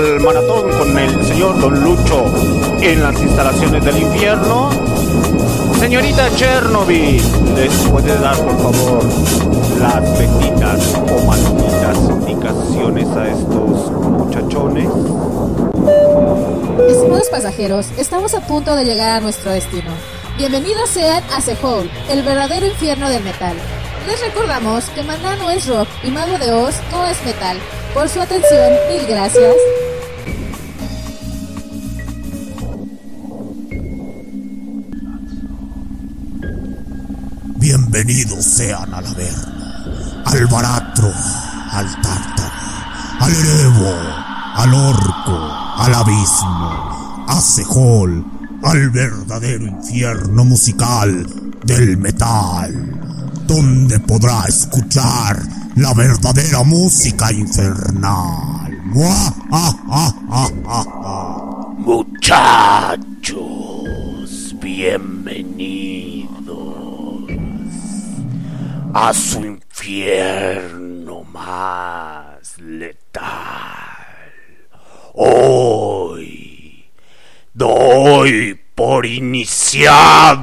al maratón con el señor Don Lucho en las instalaciones del infierno. Señorita Chernobyl, ¿les puede dar por favor las benditas o malditas indicaciones a estos muchachones? Estimados pasajeros, estamos a punto de llegar a nuestro destino. Bienvenidos sean a Sehol, el verdadero infierno del metal. Les recordamos que Maná no es rock y Mago de Oz no es metal. Por su atención, mil gracias. Al baratro, al tártaro, al erevo, al orco, al abismo, a Sehol, al verdadero infierno musical del metal, donde podrá escuchar la verdadera música infernal. Muchachos, a su infierno más letal. Hoy doy por iniciado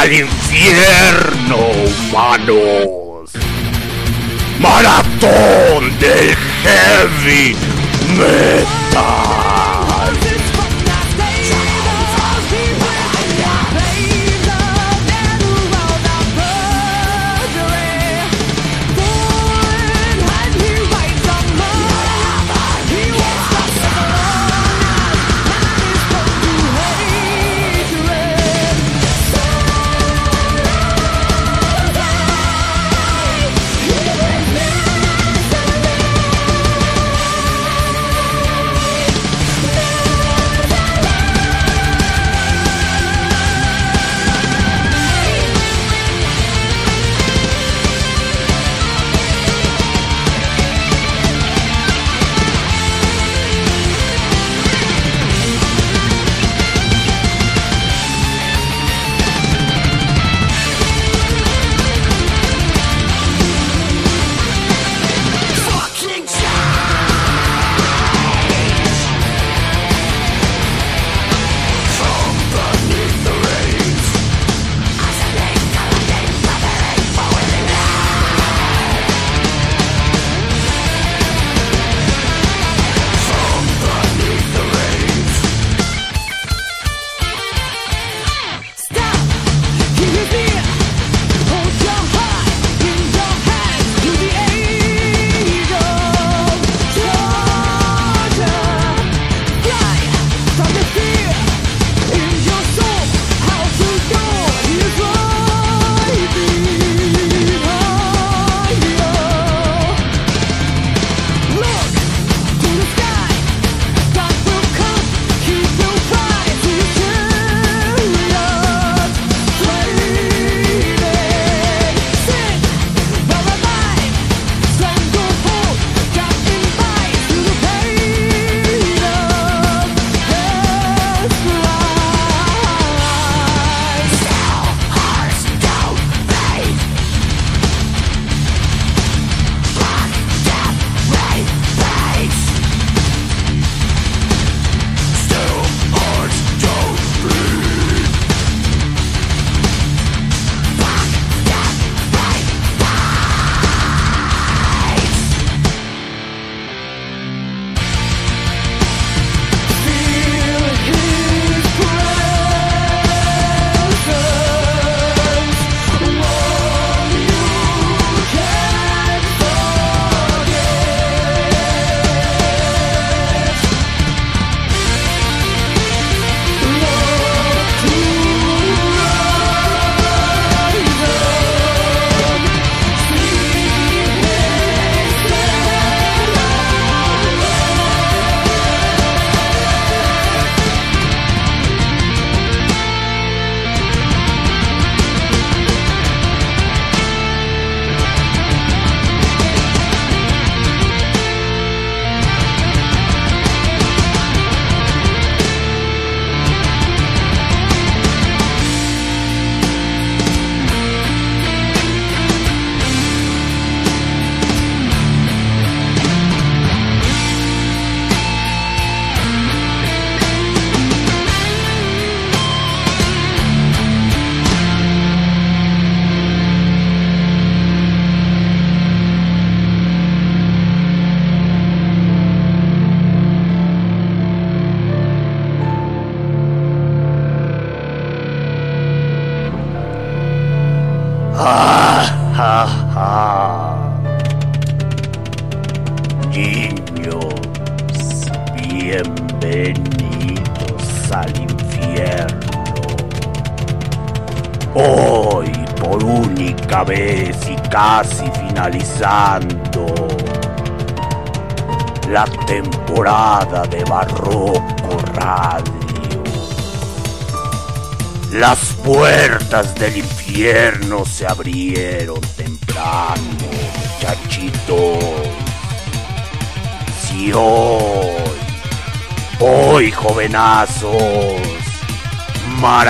al infierno, humanos. Maratón del heavy metal.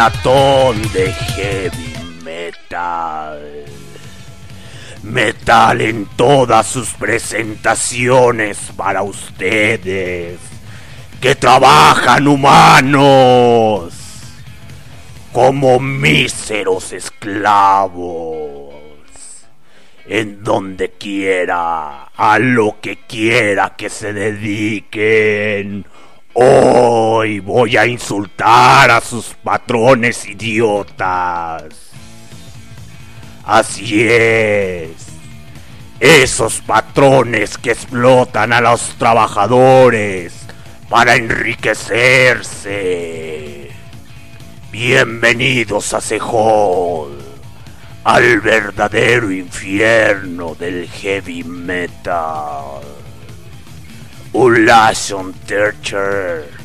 maratón de heavy metal. Metal en todas sus presentaciones para ustedes que trabajan humanos como míseros esclavos en donde quiera, a lo que quiera que se dediquen. Oh, hoy voy a insultar a sus patrones idiotas. Así es. Esos patrones que explotan a los trabajadores para enriquecerse. Bienvenidos a Sejol, al verdadero infierno del heavy metal. Ulation Teacher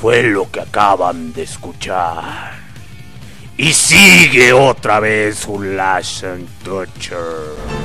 fue lo que acaban de escuchar. Y sigue otra vez un Lash and Torture.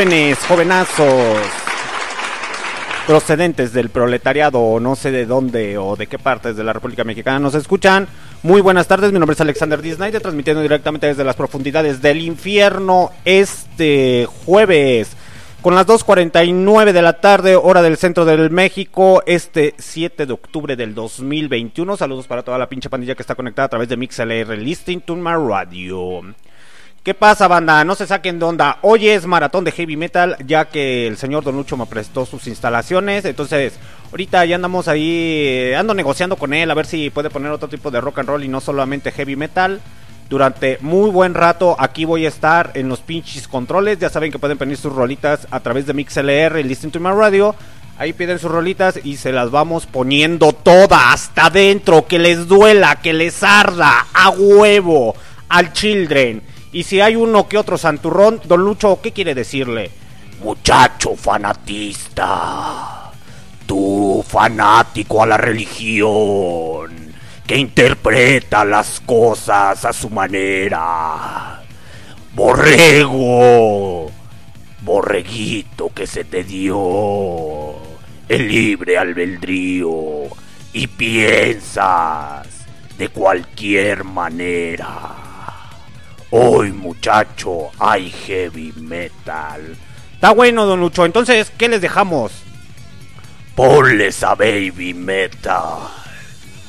Jóvenes, jovenazos, procedentes del proletariado o no sé de dónde o de qué partes de la República Mexicana nos escuchan. Muy buenas tardes, mi nombre es Alexander Disney, transmitiendo directamente desde las profundidades del infierno este jueves. Con las 2.49 de la tarde, hora del centro del México, este 7 de octubre del 2021. Saludos para toda la pinche pandilla que está conectada a través de MixLR, Listening to my radio. ¿Qué pasa, banda? No se saquen de onda. Hoy es maratón de heavy metal, ya que el señor Don Lucho me prestó sus instalaciones. Entonces, ahorita ya andamos ahí, eh, ando negociando con él a ver si puede poner otro tipo de rock and roll y no solamente heavy metal. Durante muy buen rato aquí voy a estar en los pinches controles. Ya saben que pueden pedir sus rolitas a través de MixLR y Listen to My Radio. Ahí piden sus rolitas y se las vamos poniendo todas hasta adentro. Que les duela, que les arda, a huevo, al children. Y si hay uno que otro santurrón, don Lucho, ¿qué quiere decirle? Muchacho fanatista, tú fanático a la religión, que interpreta las cosas a su manera. Borrego, borreguito que se te dio el libre albedrío y piensas de cualquier manera. Hoy, muchacho, hay heavy metal. Está bueno, don Lucho. Entonces, ¿qué les dejamos? Ponles a baby metal.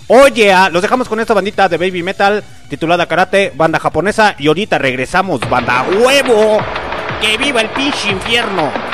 Oye, ah, los dejamos con esta bandita de baby metal titulada Karate, banda japonesa. Y ahorita regresamos, banda huevo. ¡Que viva el pinche infierno!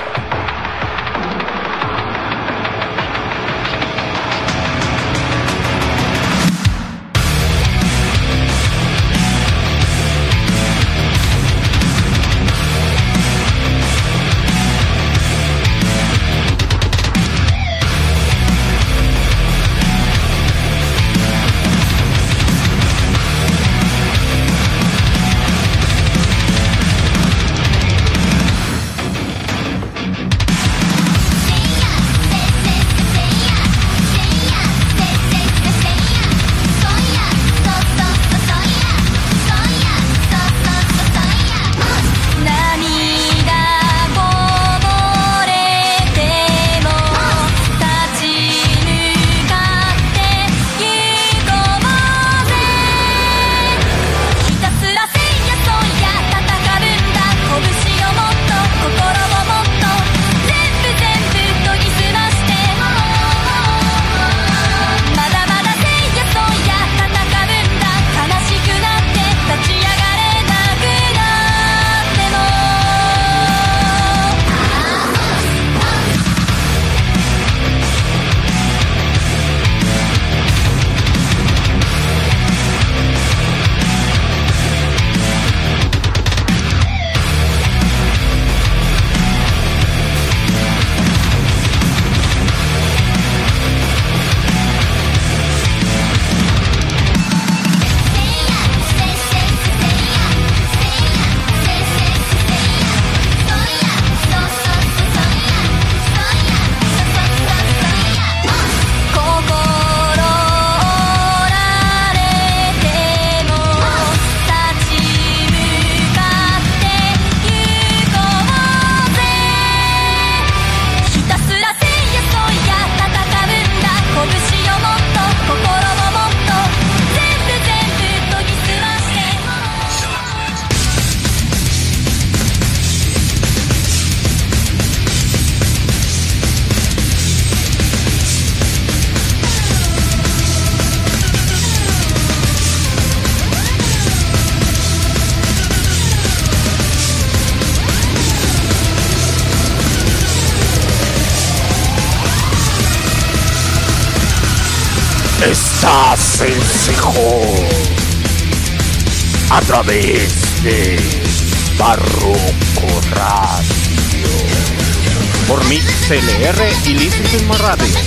A través de Barroco Radio. Por Mix CLR y Listen Radio.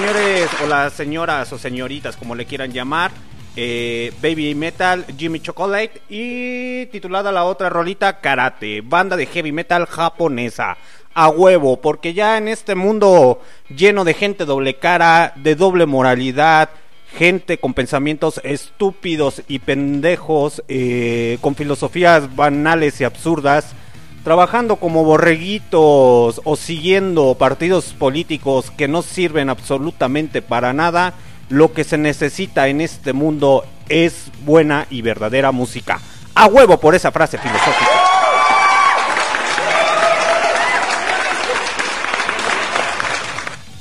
Señores o las señoras o señoritas, como le quieran llamar. eh, Baby Metal, Jimmy Chocolate y titulada la otra rolita Karate, banda de heavy metal japonesa. A huevo, porque ya en este mundo lleno de gente doble cara, de doble moralidad, gente con pensamientos estúpidos y pendejos, eh, con filosofías banales y absurdas, trabajando como borreguitos o siguiendo partidos políticos que no sirven absolutamente para nada, lo que se necesita en este mundo es buena y verdadera música. A huevo por esa frase filosófica.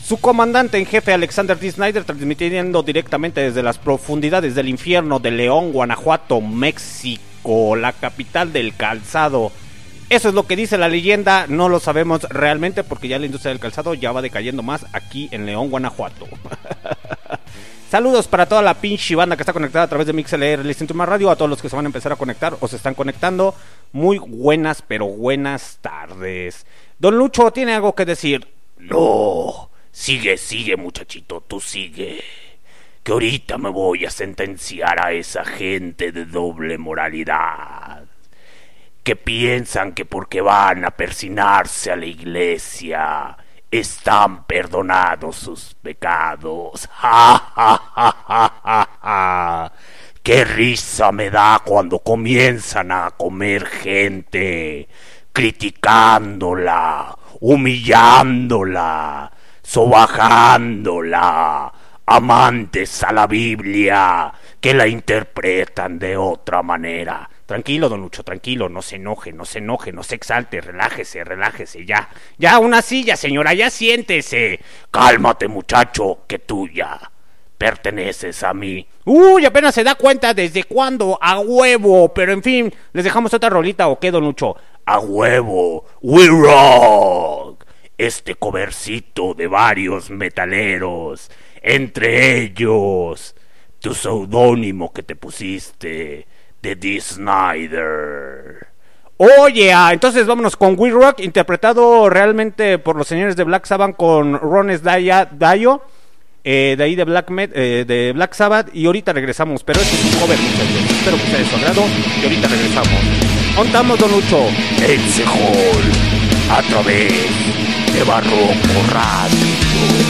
Su comandante en jefe Alexander D. Snyder transmitiendo directamente desde las profundidades del infierno de León, Guanajuato, México, la capital del calzado. Eso es lo que dice la leyenda, no lo sabemos realmente porque ya la industria del calzado ya va decayendo más aquí en León, Guanajuato. Saludos para toda la pinche banda que está conectada a través de MixLR, Listen to My Radio, a todos los que se van a empezar a conectar o se están conectando. Muy buenas, pero buenas tardes. Don Lucho tiene algo que decir. No, sigue, sigue muchachito, tú sigue. Que ahorita me voy a sentenciar a esa gente de doble moralidad. Que piensan que porque van a persinarse a la iglesia están perdonados sus pecados. ¡Ja, ja, ja, ja, ja! ¡Qué risa me da cuando comienzan a comer gente! criticándola, humillándola, sobajándola, amantes a la Biblia que la interpretan de otra manera. Tranquilo, don Lucho, tranquilo, no se enoje, no se enoje, no se exalte, relájese, relájese, ya. Ya, una silla, señora, ya siéntese. Cálmate, muchacho, que tú ya perteneces a mí. Uy, apenas se da cuenta desde cuándo, a huevo. Pero en fin, ¿les dejamos otra rolita o qué, don Lucho? A huevo, we rock. Este covercito de varios metaleros, entre ellos tu seudónimo que te pusiste de D. Snyder. Oye, ah, entonces vámonos con We Rock, interpretado realmente por los señores de Black Sabbath con Daya, Dayo, eh, de ahí de Black, Met- eh, de Black Sabbath, y ahorita regresamos. Pero este es un cover, muchachos. Espero que sea de su agrado, y ahorita regresamos. ¿Contamos, Don Lucho? El Sejol, a través de Barroco Radio.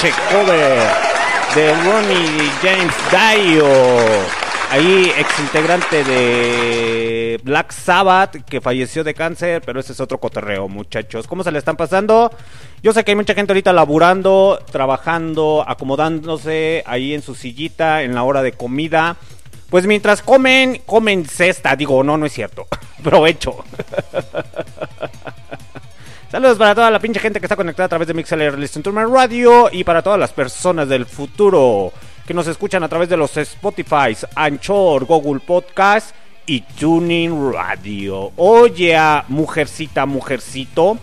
Pinche cover de Ronnie James Dio. Ahí, ex integrante de Black Sabbath, que falleció de cáncer, pero ese es otro cotorreo, muchachos. ¿Cómo se le están pasando? Yo sé que hay mucha gente ahorita laburando, trabajando, acomodándose ahí en su sillita en la hora de comida. Pues mientras comen, comen cesta. Digo, no, no es cierto. Provecho. Saludos para toda la pinche gente que está conectada a través de Mixler Listen to Radio y para todas las personas del futuro que nos escuchan a través de los Spotify, Anchor, Google Podcast y Tuning Radio. Oye, mujercita, mujercito.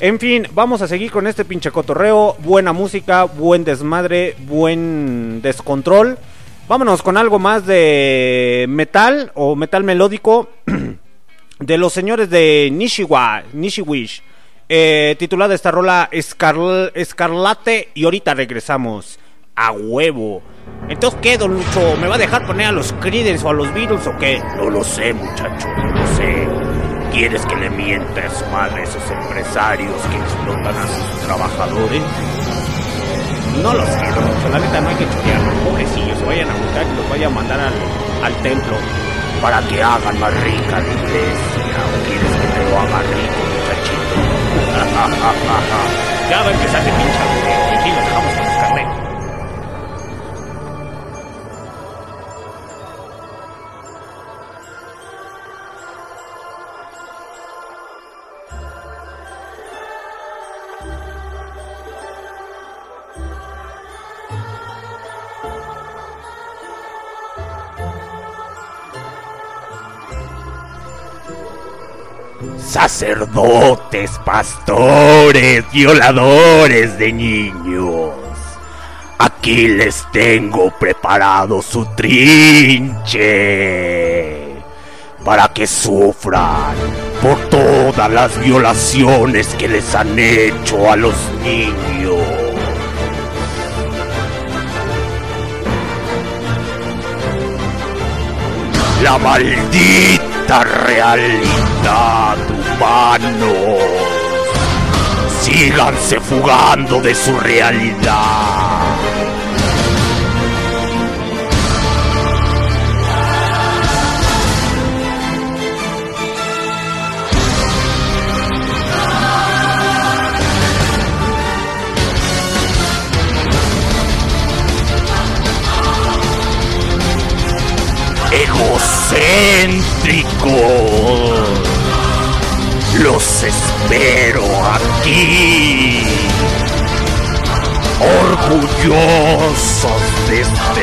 En fin, vamos a seguir con este pinche cotorreo. Buena música, buen desmadre, buen descontrol. Vámonos con algo más de metal o metal melódico de los señores de Nishiwa, Nishiwish. Eh, titulada esta rola Escarl- Escarlate y ahorita regresamos a huevo. Entonces, ¿qué, don Lucho? ¿Me va a dejar poner a los Creedence o a los Beatles o qué? No lo sé, muchacho, no lo sé. ¿Quieres que le mienta a su madre a esos empresarios que explotan a sus trabajadores? No lo sé, don Lucho. La neta no hay que chotearlos. Pobrecillos, se vayan a juntar y los vaya a mandar al, al templo. Para que hagan más rica la iglesia. ¿O quieres que te lo haga rico? Ya va a empezar de pinche aburrido. Y aquí los dejamos con los carneros. Sacerdotes, pastores, violadores de niños. Aquí les tengo preparado su trinche para que sufran por todas las violaciones que les han hecho a los niños. La maldita realidad humanos. Síganse fugando de su realidad. egocéntricos. Los espero aquí. Orgullosos de este.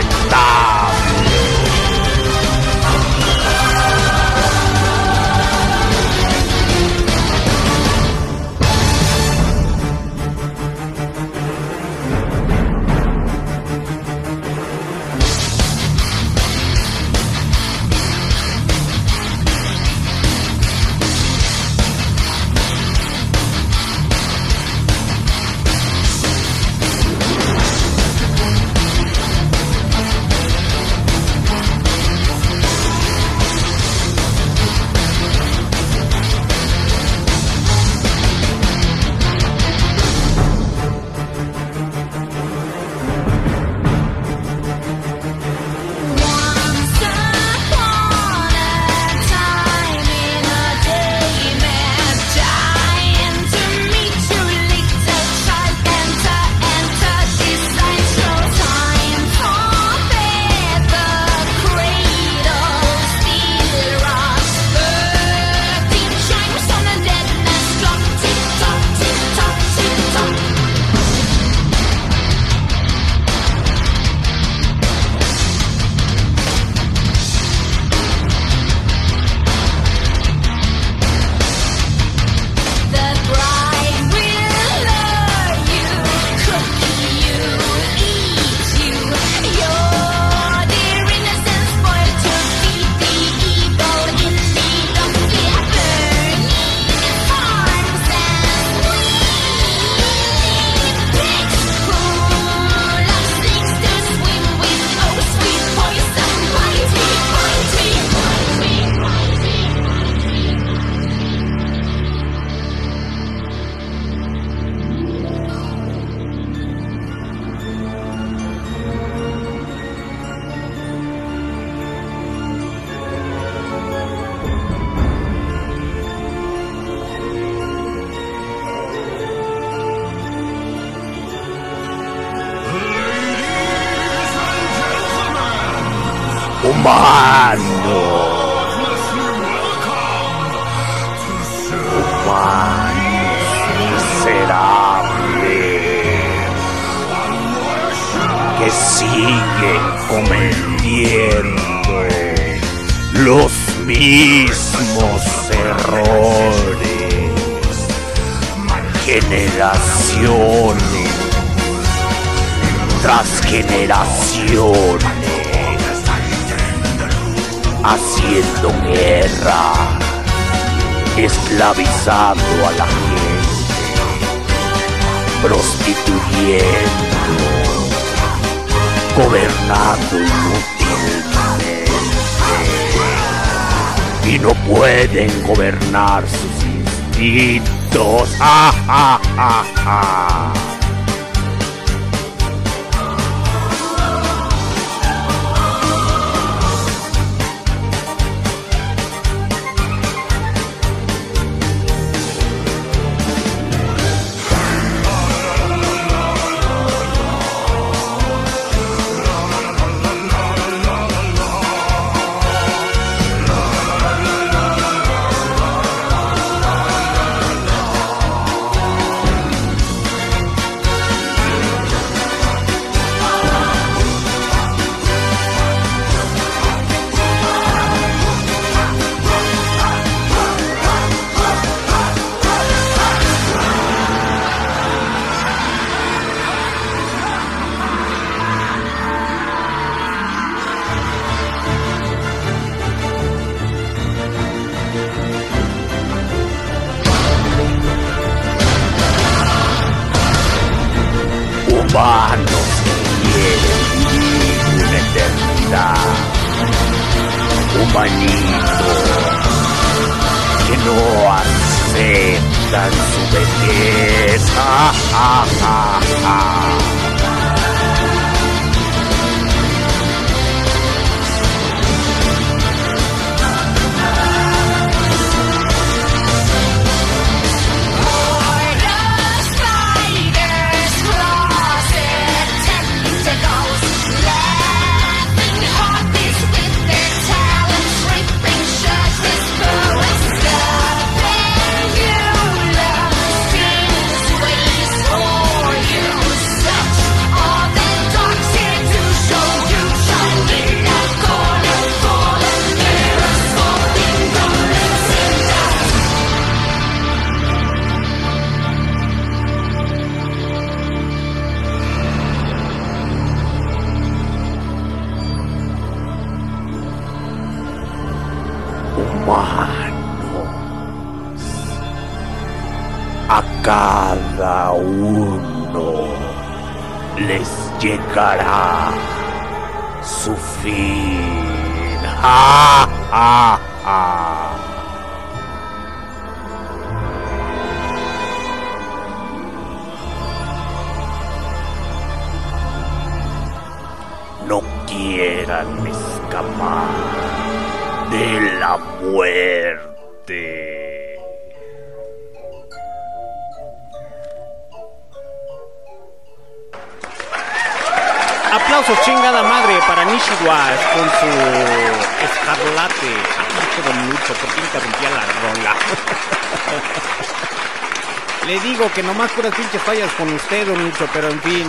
Fallas con usted, don Lucho, pero en fin.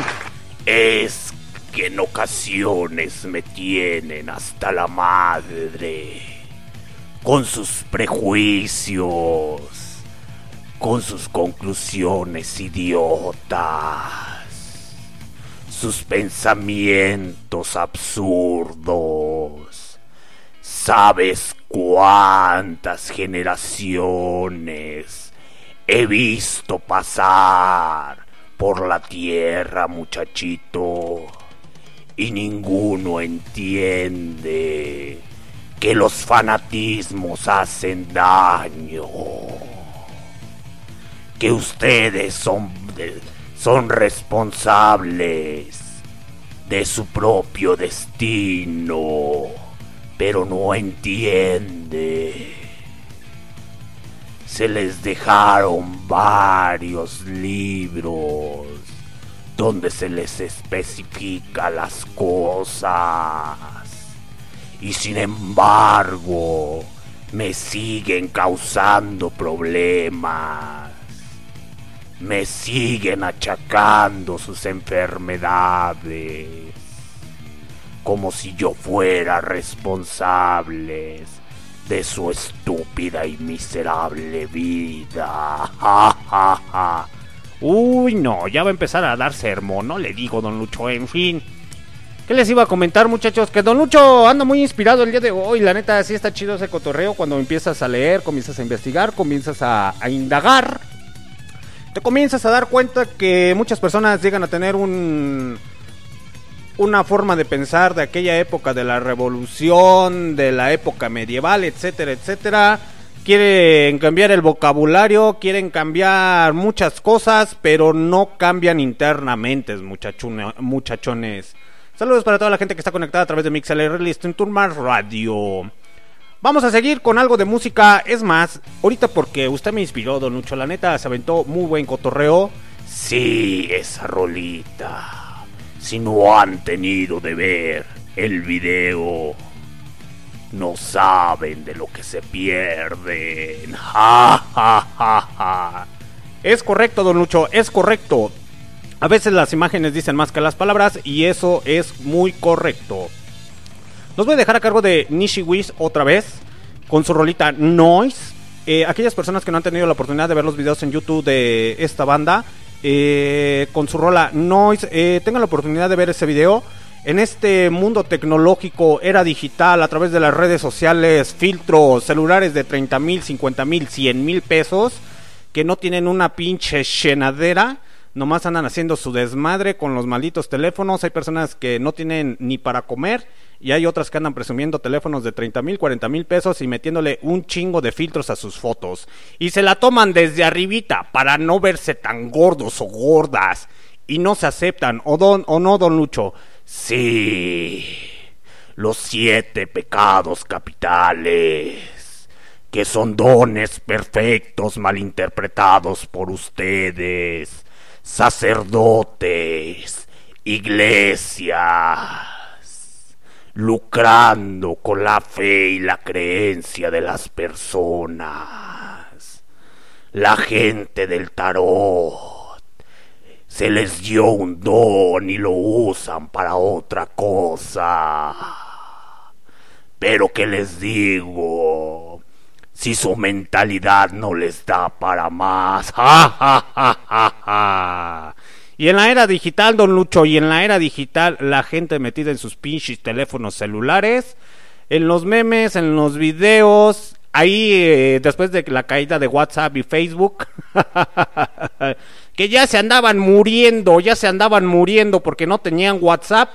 Es que en ocasiones me tienen hasta la madre con sus prejuicios, con sus conclusiones idiotas, sus pensamientos absurdos. ¿Sabes cuántas generaciones he visto pasar por la tierra, muchachito? Y ninguno entiende que los fanatismos hacen daño. Que ustedes son, son responsables de su propio destino, pero no entiende. Se les dejaron varios libros donde se les especifica las cosas y sin embargo me siguen causando problemas. Me siguen achacando sus enfermedades. Como si yo fuera responsable de su estúpida y miserable vida. Ja, ja, ja. Uy, no, ya va a empezar a dar sermón, no le digo, don Lucho, en fin. ¿Qué les iba a comentar, muchachos? Que Don Lucho anda muy inspirado el día de hoy. La neta, sí está chido ese cotorreo cuando empiezas a leer, comienzas a investigar, comienzas a, a indagar. Te comienzas a dar cuenta que muchas personas llegan a tener un una forma de pensar de aquella época de la revolución, de la época medieval, etcétera, etcétera. Quieren cambiar el vocabulario, quieren cambiar muchas cosas, pero no cambian internamente, muchachone- muchachones. Saludos para toda la gente que está conectada a través de MixLR Listen Turmas Radio. Vamos a seguir con algo de música. Es más, ahorita porque usted me inspiró, Don Lucho. La neta se aventó muy buen cotorreo. Sí, esa rolita. Si no han tenido de ver el video, no saben de lo que se pierden. Ja, ja, ja, ja. Es correcto, Don Lucho, es correcto. A veces las imágenes dicen más que las palabras y eso es muy correcto. Los voy a dejar a cargo de Nishi Wiz otra vez con su rolita Noise. Eh, aquellas personas que no han tenido la oportunidad de ver los videos en YouTube de esta banda, eh, con su rola Noise, eh, tengan la oportunidad de ver ese video. En este mundo tecnológico, era digital, a través de las redes sociales, filtros, celulares de 30 mil, 50 mil, 100 mil pesos, que no tienen una pinche llenadera, nomás andan haciendo su desmadre con los malditos teléfonos. Hay personas que no tienen ni para comer y hay otras que andan presumiendo teléfonos de 30 mil, 40 mil pesos y metiéndole un chingo de filtros a sus fotos. Y se la toman desde arribita para no verse tan gordos o gordas. Y no se aceptan, o, don, o no, don Lucho. Sí, los siete pecados capitales, que son dones perfectos malinterpretados por ustedes, sacerdotes, iglesias, lucrando con la fe y la creencia de las personas. La gente del tarot se les dio un don y lo usan para otra cosa. Pero que les digo, si su mentalidad no les da para más. ¡Ja, ja, ja, ja, ja! Y en la era digital, don Lucho, y en la era digital, la gente metida en sus pinches teléfonos celulares, en los memes, en los videos, ahí eh, después de la caída de WhatsApp y Facebook, que ya se andaban muriendo, ya se andaban muriendo porque no tenían WhatsApp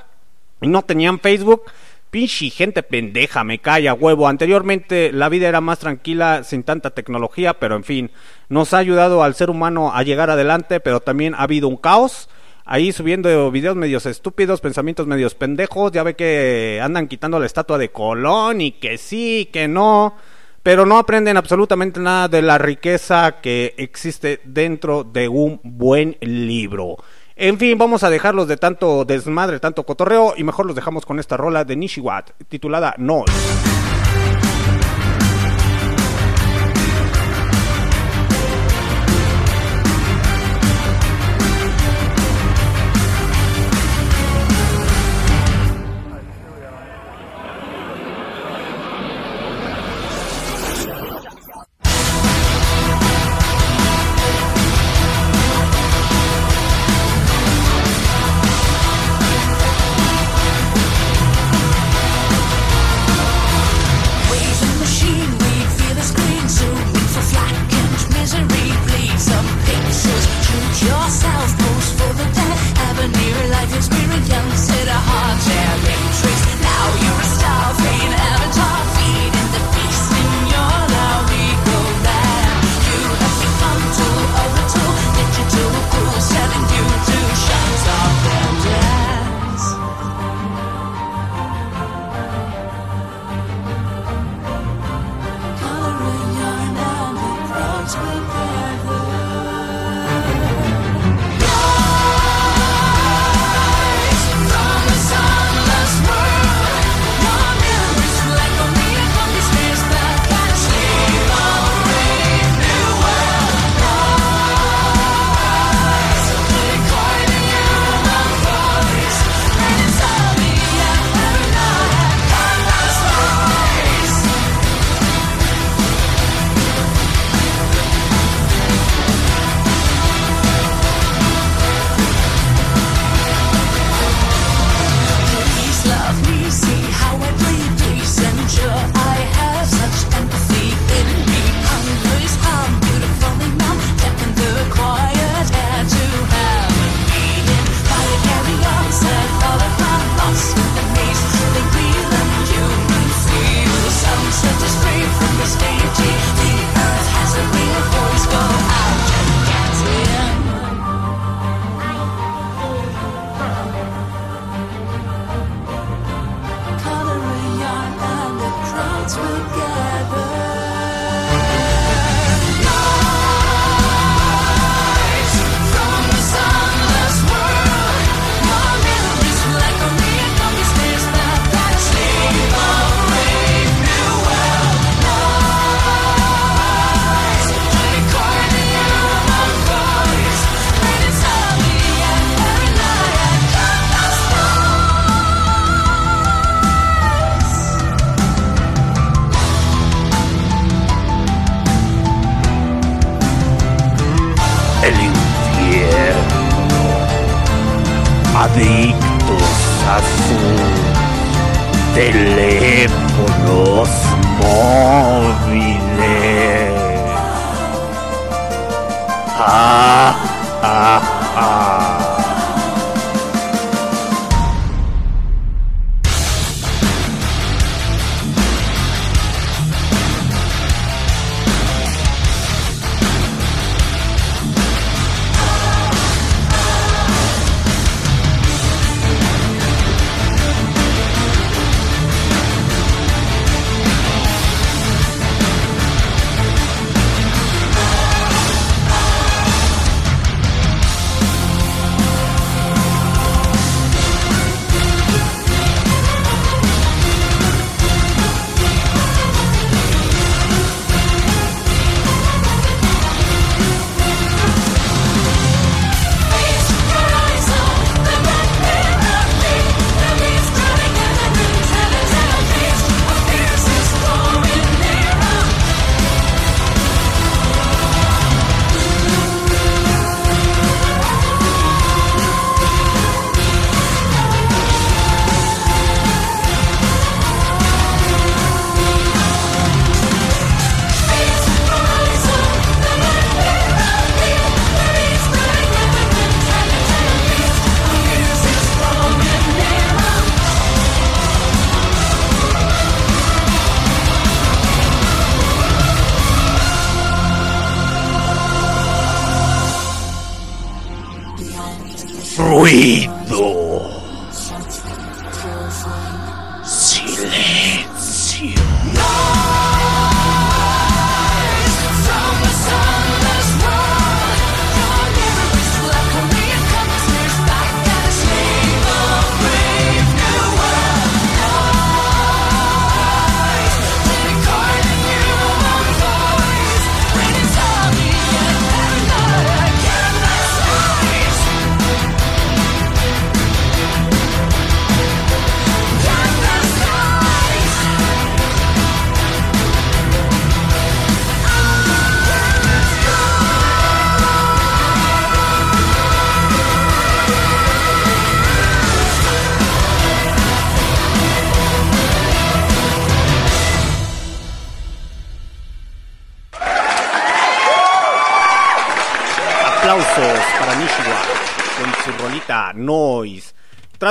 y no tenían Facebook. Pinche gente pendeja, me calla, huevo. Anteriormente la vida era más tranquila sin tanta tecnología, pero en fin, nos ha ayudado al ser humano a llegar adelante, pero también ha habido un caos. Ahí subiendo videos medios estúpidos, pensamientos medios pendejos. Ya ve que andan quitando la estatua de Colón y que sí, que no. Pero no aprenden absolutamente nada de la riqueza que existe dentro de un buen libro. En fin, vamos a dejarlos de tanto desmadre, tanto cotorreo y mejor los dejamos con esta rola de Nishiwat titulada Noise.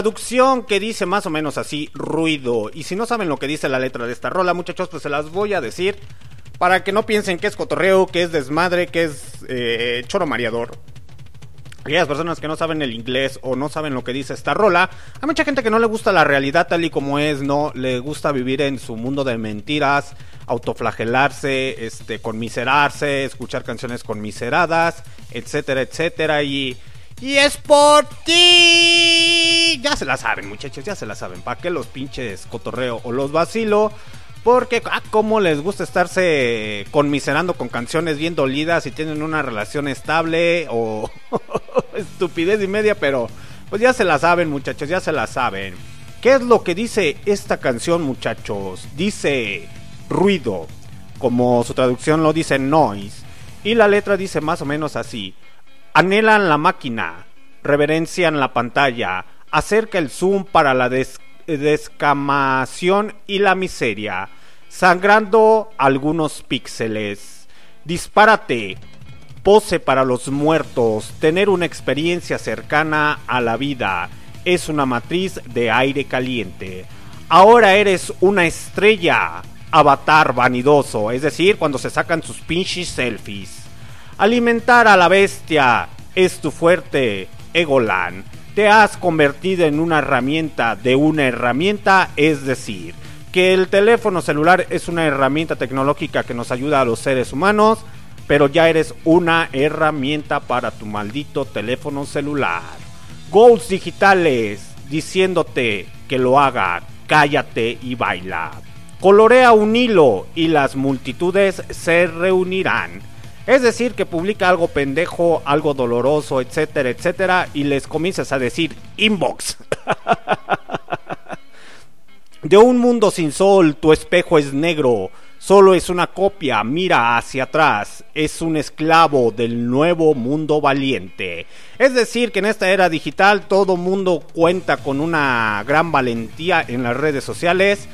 Traducción que dice más o menos así, ruido. Y si no saben lo que dice la letra de esta rola, muchachos, pues se las voy a decir para que no piensen que es cotorreo, que es desmadre, que es eh, choro mareador. Aquellas personas que no saben el inglés o no saben lo que dice esta rola, hay mucha gente que no le gusta la realidad tal y como es, no le gusta vivir en su mundo de mentiras, autoflagelarse, este, conmiserarse, escuchar canciones conmiseradas, etcétera, etcétera, y, y es por ti. Ya se la saben, muchachos, ya se la saben. ¿Para qué los pinches cotorreo o los vacilo? Porque, ah, cómo les gusta estarse conmiserando con canciones bien dolidas y tienen una relación estable o estupidez y media, pero pues ya se la saben, muchachos, ya se la saben. ¿Qué es lo que dice esta canción, muchachos? Dice ruido, como su traducción lo dice noise, y la letra dice más o menos así: anhelan la máquina, reverencian la pantalla, acerca el zoom para la des- descamación y la miseria, sangrando algunos píxeles. Dispárate, pose para los muertos, tener una experiencia cercana a la vida, es una matriz de aire caliente. Ahora eres una estrella, avatar vanidoso, es decir, cuando se sacan sus pinches selfies. Alimentar a la bestia es tu fuerte, Egolan. Te has convertido en una herramienta de una herramienta, es decir, que el teléfono celular es una herramienta tecnológica que nos ayuda a los seres humanos, pero ya eres una herramienta para tu maldito teléfono celular. Goals digitales diciéndote que lo haga, cállate y baila. Colorea un hilo y las multitudes se reunirán. Es decir, que publica algo pendejo, algo doloroso, etcétera, etcétera, y les comienzas a decir inbox. De un mundo sin sol, tu espejo es negro. Solo es una copia, mira hacia atrás, es un esclavo del nuevo mundo valiente. Es decir, que en esta era digital todo mundo cuenta con una gran valentía en las redes sociales,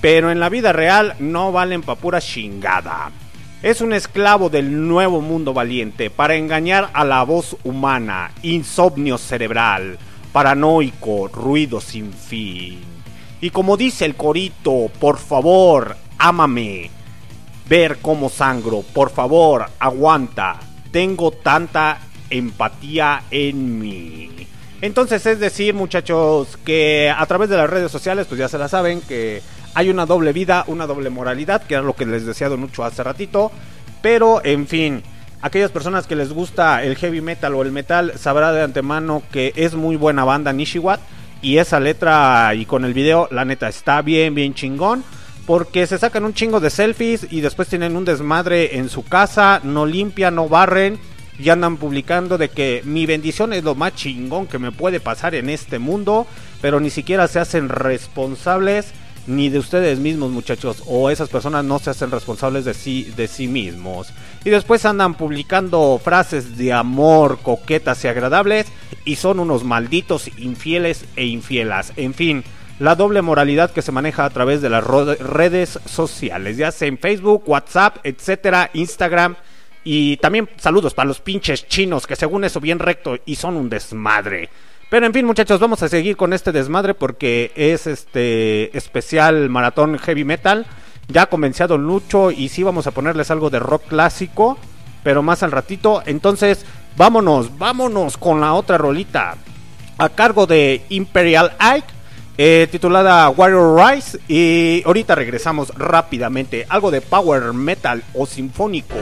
pero en la vida real no valen pa' pura chingada. Es un esclavo del nuevo mundo valiente para engañar a la voz humana, insomnio cerebral, paranoico, ruido sin fin. Y como dice el corito, por favor, ámame. Ver cómo sangro, por favor, aguanta. Tengo tanta empatía en mí. Entonces es decir, muchachos, que a través de las redes sociales, pues ya se la saben, que hay una doble vida, una doble moralidad, que era lo que les decía Don Lucho hace ratito. Pero, en fin, aquellas personas que les gusta el heavy metal o el metal, sabrá de antemano que es muy buena banda Nishiwat. Y esa letra y con el video, la neta, está bien, bien chingón. Porque se sacan un chingo de selfies y después tienen un desmadre en su casa, no limpian, no barren. Y andan publicando de que mi bendición es lo más chingón que me puede pasar en este mundo. Pero ni siquiera se hacen responsables ni de ustedes mismos muchachos. O esas personas no se hacen responsables de sí, de sí mismos. Y después andan publicando frases de amor coquetas y agradables. Y son unos malditos infieles e infielas. En fin la doble moralidad que se maneja a través de las redes sociales, ya sea en Facebook, WhatsApp, etcétera, Instagram. Y también saludos para los pinches chinos que según eso bien recto y son un desmadre. Pero en fin, muchachos, vamos a seguir con este desmadre porque es este especial maratón heavy metal. Ya Don Lucho y sí vamos a ponerles algo de rock clásico, pero más al ratito. Entonces, vámonos, vámonos con la otra rolita a cargo de Imperial Ike eh, titulada Warrior Rise y ahorita regresamos rápidamente algo de power metal o sinfónico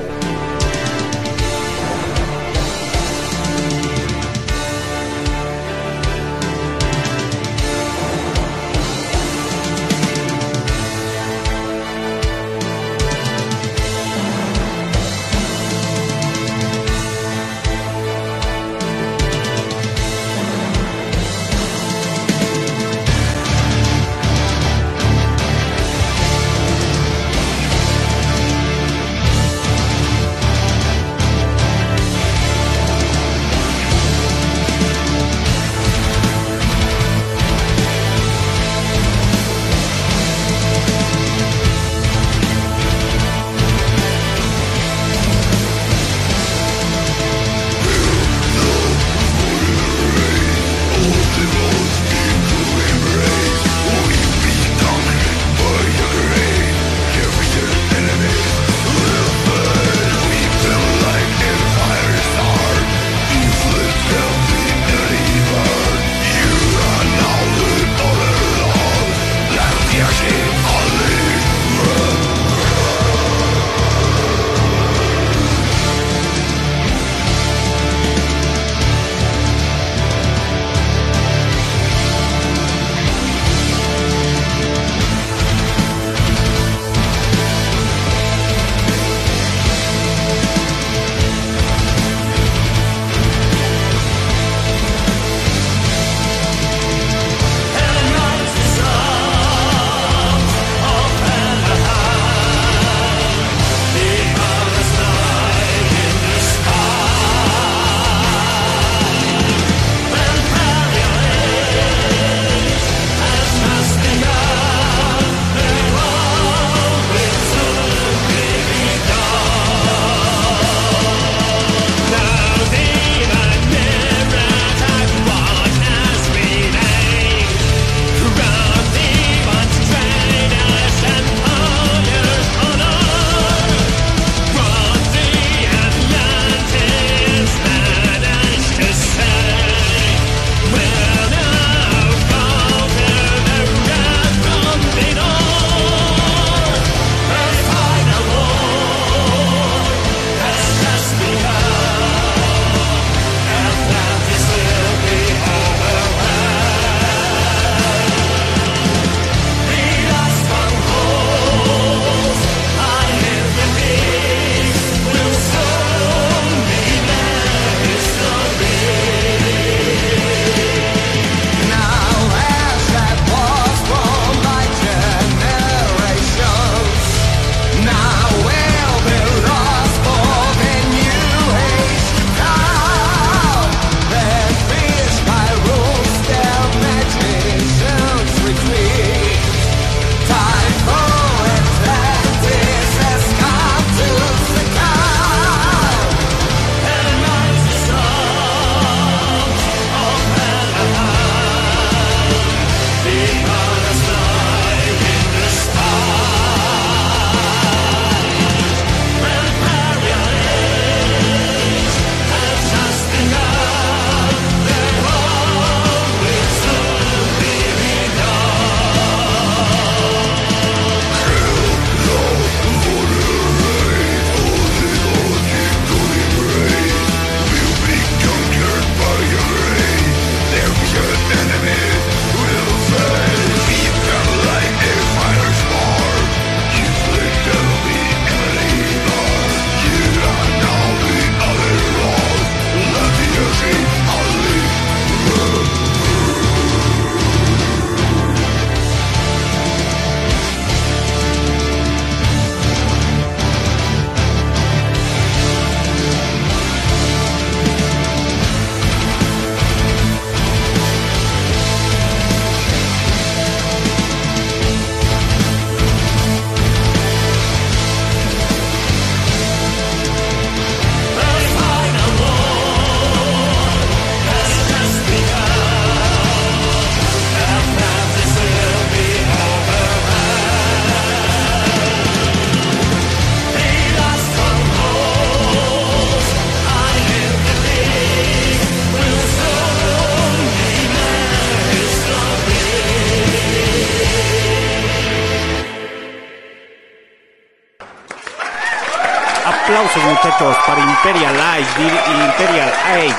para Imperial di- Imperial Age,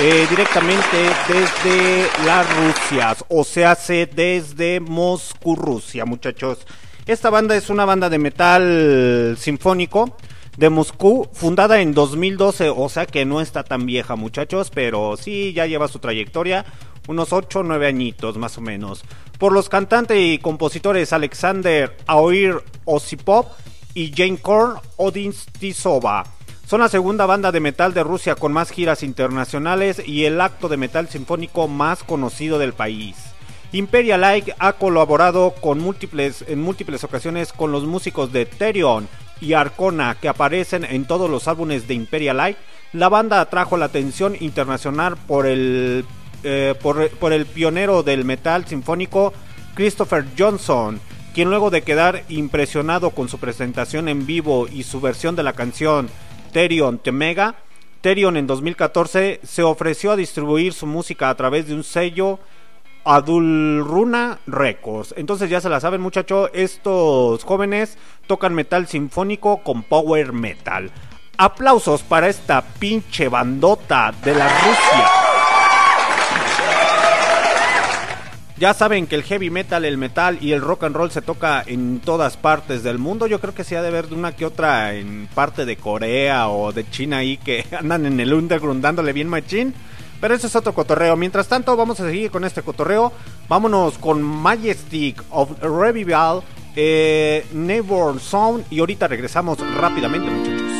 eh, directamente desde las Rusias, o se desde Moscú, Rusia, muchachos. Esta banda es una banda de metal sinfónico de Moscú, fundada en 2012, o sea que no está tan vieja, muchachos, pero sí ya lleva su trayectoria, unos 8 o 9 añitos más o menos. Por los cantantes y compositores Alexander Aoir Osipov y Jane Korn Odintsova. Son la segunda banda de metal de Rusia con más giras internacionales y el acto de metal sinfónico más conocido del país. Imperial Light ha colaborado con múltiples, en múltiples ocasiones con los músicos de Therion y Arcona que aparecen en todos los álbumes de Imperial Light. La banda atrajo la atención internacional por el, eh, por el pionero del metal sinfónico Christopher Johnson, quien luego de quedar impresionado con su presentación en vivo y su versión de la canción Therion Temega, Therion en 2014 se ofreció a distribuir su música a través de un sello Adulruna Records. Entonces ya se la saben muchachos, estos jóvenes tocan metal sinfónico con power metal. Aplausos para esta pinche bandota de la Rusia. Ya saben que el heavy metal, el metal y el rock and roll se toca en todas partes del mundo. Yo creo que sí ha de haber una que otra en parte de Corea o de China ahí que andan en el underground dándole bien machín. Pero ese es otro cotorreo. Mientras tanto, vamos a seguir con este cotorreo. Vámonos con Majestic of Revival, eh, Neighbor Sound. Y ahorita regresamos rápidamente, muchachos.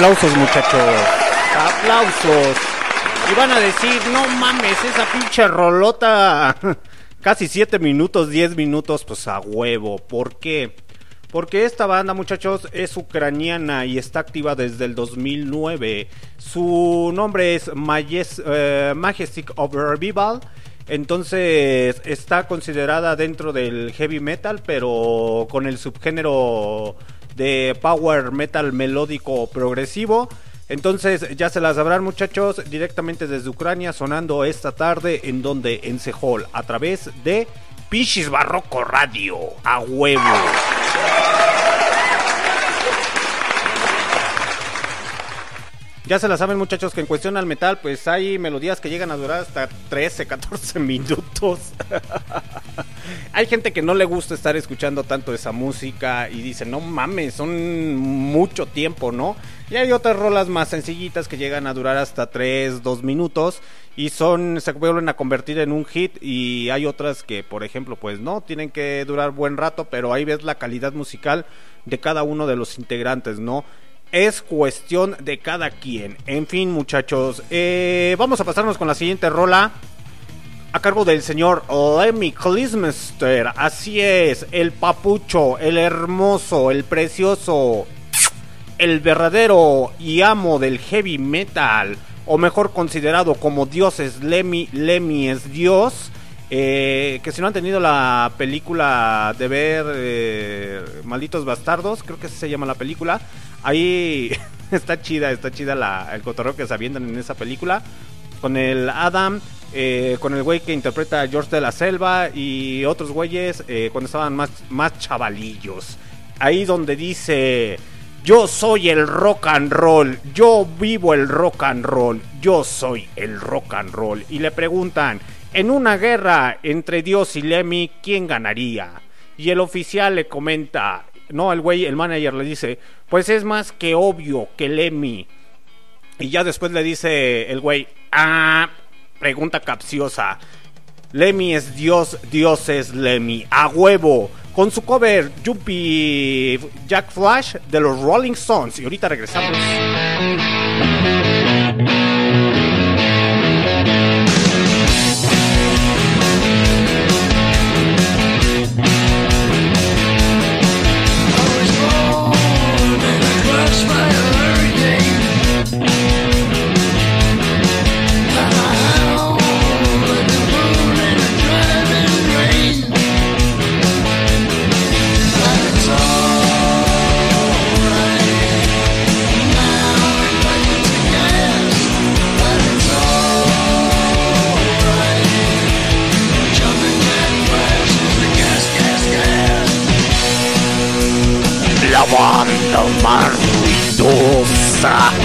Aplausos, muchachos. Aplausos. Y van a decir, no mames, esa pinche rolota. Casi 7 minutos, 10 minutos, pues a huevo. ¿Por qué? Porque esta banda, muchachos, es ucraniana y está activa desde el 2009. Su nombre es eh, Majestic of Revival. Entonces está considerada dentro del heavy metal, pero con el subgénero de power metal melódico progresivo. Entonces ya se las sabrán muchachos directamente desde Ucrania sonando esta tarde en donde en Sehol a través de Pinches Barroco Radio a huevo. Ya se la saben muchachos que en cuestión al metal pues hay melodías que llegan a durar hasta 13, 14 minutos. hay gente que no le gusta estar escuchando tanto esa música y dice, no mames, son mucho tiempo, ¿no? Y hay otras rolas más sencillitas que llegan a durar hasta 3, 2 minutos y son se vuelven a convertir en un hit y hay otras que, por ejemplo, pues no, tienen que durar buen rato, pero ahí ves la calidad musical de cada uno de los integrantes, ¿no? Es cuestión de cada quien. En fin, muchachos, eh, vamos a pasarnos con la siguiente rola a cargo del señor Lemmy Kilmister. Así es, el papucho, el hermoso, el precioso, el verdadero y amo del heavy metal, o mejor considerado como Dios es Lemmy, Lemmy es Dios. Eh, que si no han tenido la película de ver eh, Malditos Bastardos, creo que así se llama la película. Ahí está chida, está chida el cotorreo que se avientan en esa película. Con el Adam, eh, con el güey que interpreta a George de la Selva y otros güeyes eh, cuando estaban más, más chavalillos. Ahí donde dice, yo soy el rock and roll, yo vivo el rock and roll, yo soy el rock and roll. Y le preguntan, en una guerra entre Dios y Lemmy, ¿quién ganaría? Y el oficial le comenta, no, el güey, el manager le dice, pues es más que obvio que Lemmy. Y ya después le dice el güey, ah, pregunta capciosa. Lemmy es Dios, Dios es Lemmy, a huevo. Con su cover Jumpy Jack Flash de los Rolling Stones. Y ahorita regresamos.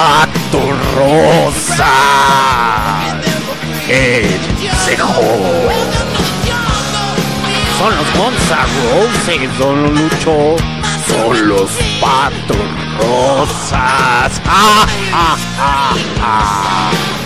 Pacto Rosa. El Cejo. Son los Monza Roses, don Lucho. Son los Patos Rosas. Ah, ah, ah, ah, ah.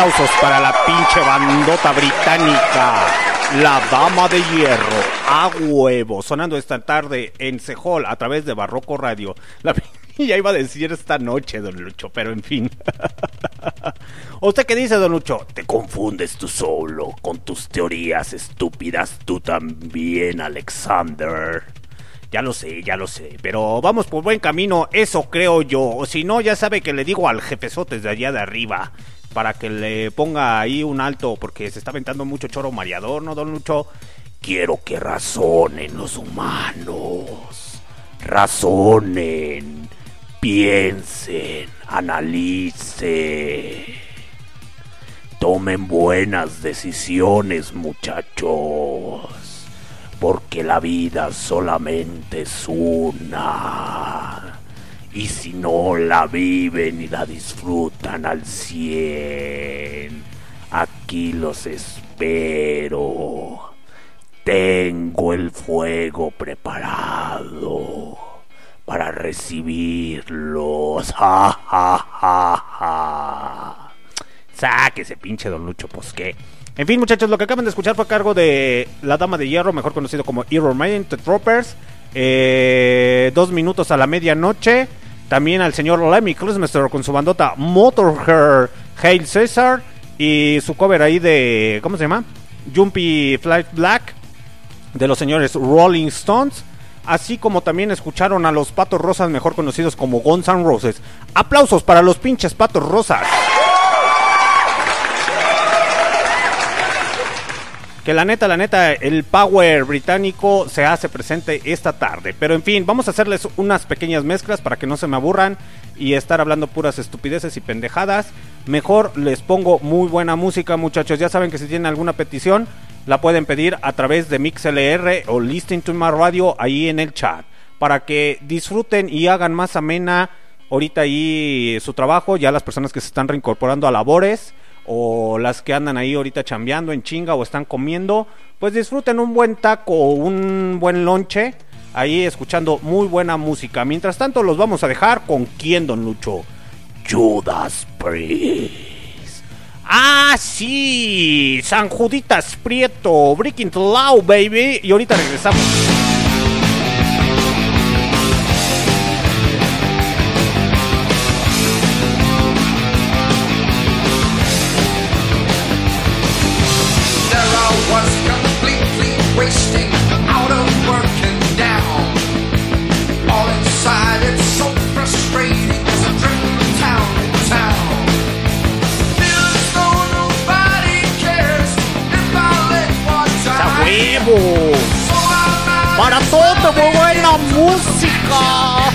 Aplausos para la pinche bandota británica. La Dama de Hierro. A huevo. Sonando esta tarde en Sejol a través de Barroco Radio. La ya iba a decir esta noche, don Lucho, pero en fin. ¿Usted qué dice, don Lucho? Te confundes tú solo con tus teorías estúpidas, tú también, Alexander. Ya lo sé, ya lo sé, pero vamos por buen camino, eso creo yo. O si no, ya sabe que le digo al jefezotes de allá de arriba para que le ponga ahí un alto porque se está aventando mucho choro mareador, ¿no, don Lucho? Quiero que razonen los humanos. Razonen, piensen, analicen. Tomen buenas decisiones, muchachos. Porque la vida solamente es una. Y si no la viven y la disfrutan al cien, aquí los espero. Tengo el fuego preparado para recibirlos. Ja, ja, ja, ja. Sáquese, pinche don Lucho, pues qué. En fin, muchachos, lo que acaban de escuchar fue a cargo de La Dama de Hierro, mejor conocido como Hero Maiden, The Troopers. Eh, dos minutos a la medianoche. También al señor Lemmy Christmaster con su bandota Motorhead Hail Cesar. Y su cover ahí de. ¿Cómo se llama? Jumpy Flight Black. De los señores Rolling Stones. Así como también escucharon a los Patos Rosas, mejor conocidos como Guns N' Roses. Aplausos para los pinches Patos Rosas. Que la neta, la neta, el power británico se hace presente esta tarde. Pero en fin, vamos a hacerles unas pequeñas mezclas para que no se me aburran y estar hablando puras estupideces y pendejadas. Mejor les pongo muy buena música, muchachos. Ya saben que si tienen alguna petición, la pueden pedir a través de MixLR o Listen to My Radio ahí en el chat. Para que disfruten y hagan más amena ahorita ahí su trabajo. Ya las personas que se están reincorporando a labores o las que andan ahí ahorita chambeando en chinga o están comiendo, pues disfruten un buen taco o un buen lonche ahí escuchando muy buena música. Mientras tanto, los vamos a dejar con quién, don Lucho. Judas Priest. Ah, sí, San Juditas Prieto, Breaking Law, baby. Y ahorita regresamos. Todo, muy buena música.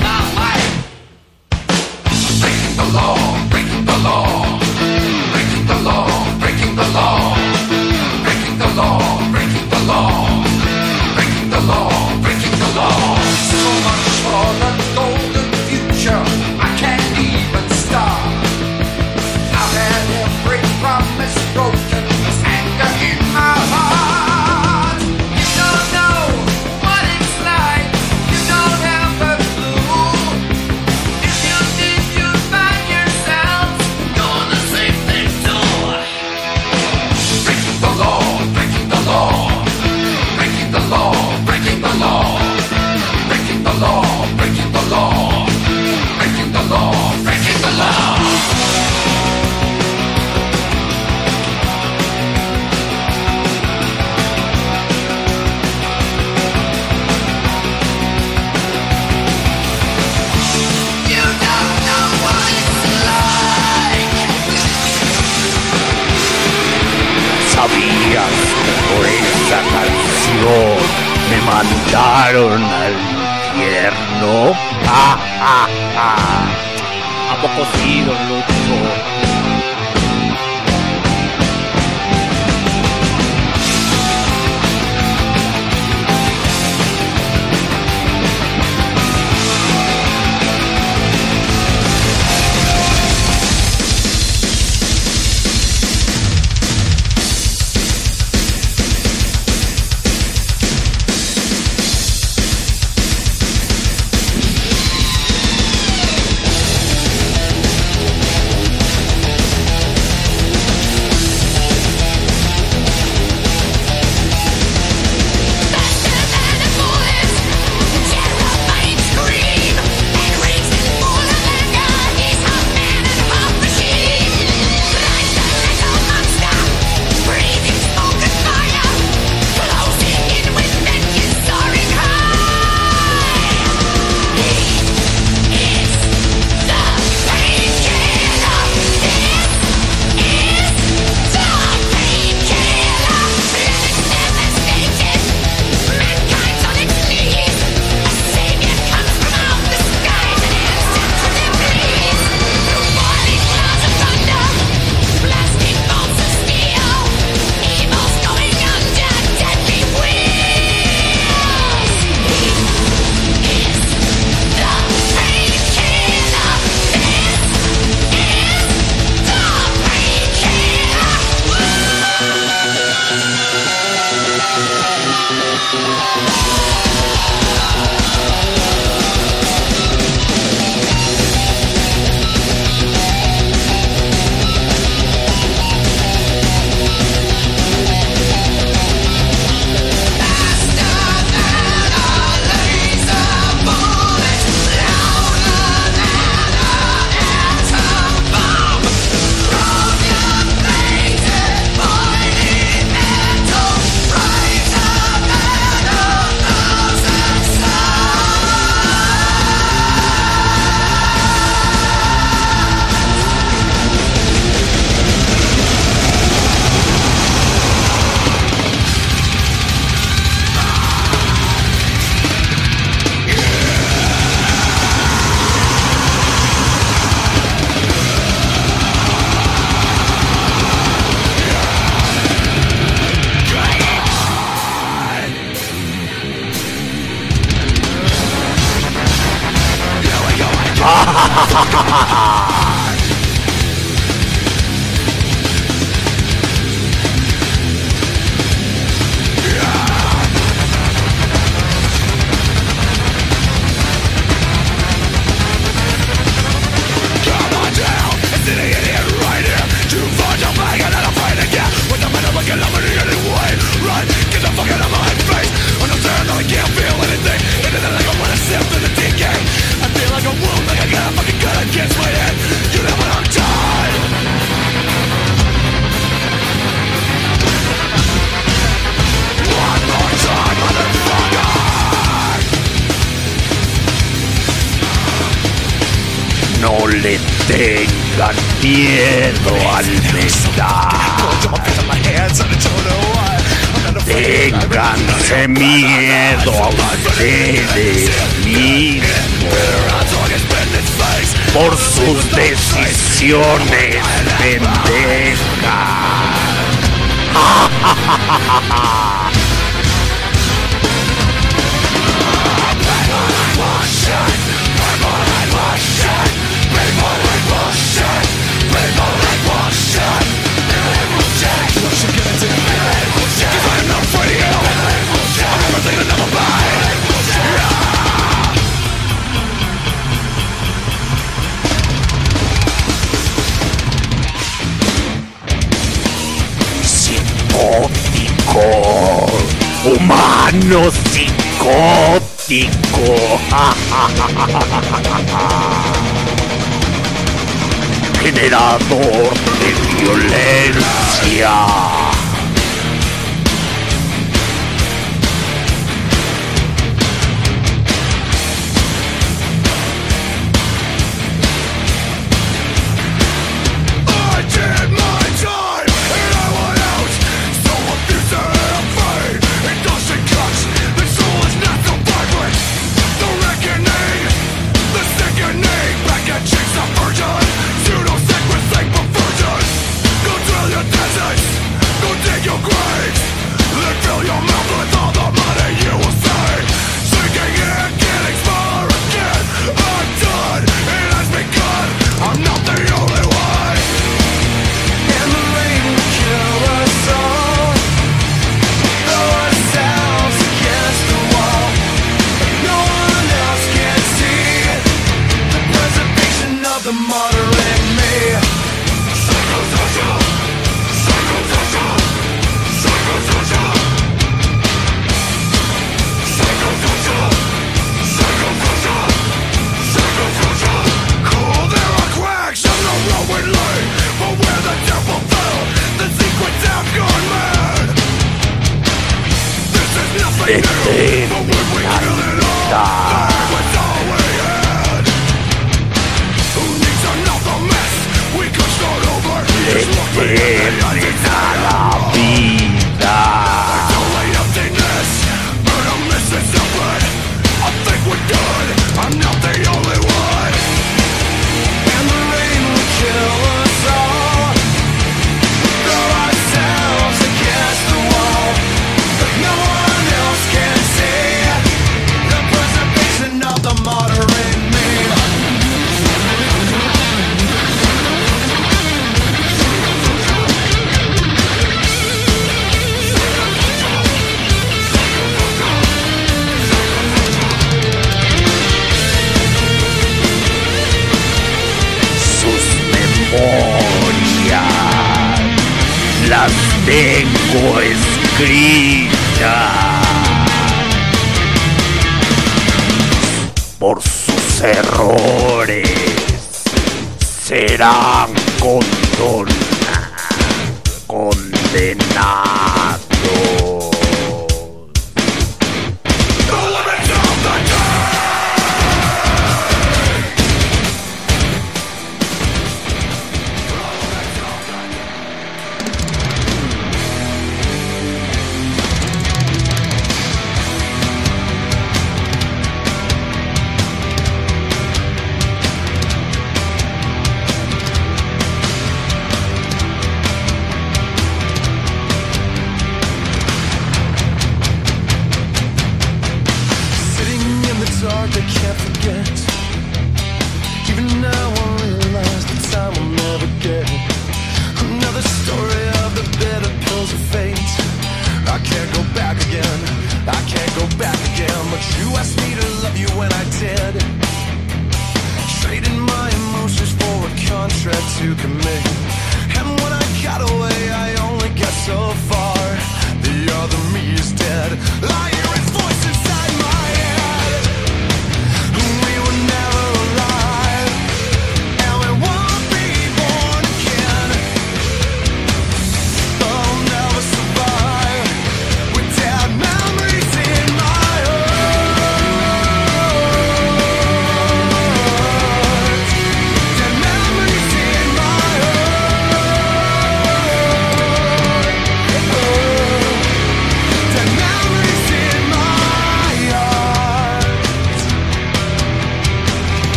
Generador de violencia.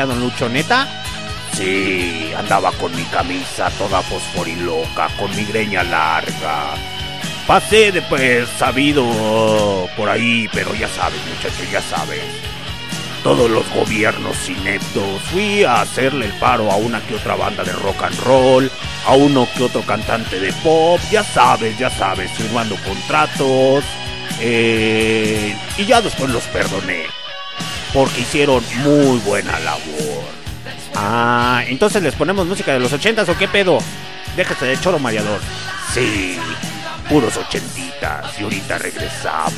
Don Lucho, neta. Sí, andaba con mi camisa toda fosforiloca, con mi greña larga. Pasé de pues sabido por ahí, pero ya sabes, muchachos, ya sabes. Todos los gobiernos ineptos. Fui a hacerle el paro a una que otra banda de rock and roll, a uno que otro cantante de pop, ya sabes, ya sabes, firmando contratos. eh, y ya después los perdoné. Porque hicieron muy buena labor. Ah, entonces les ponemos música de los 80 o qué pedo? Déjate de choro mareador. Sí, puros ochentitas. Y ahorita regresamos.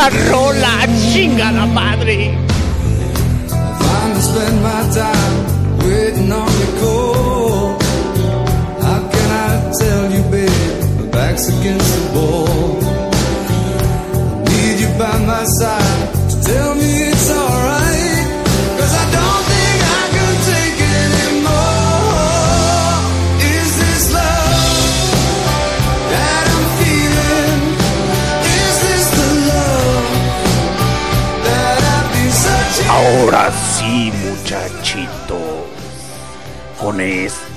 Esa rola! ¡Chingada madre!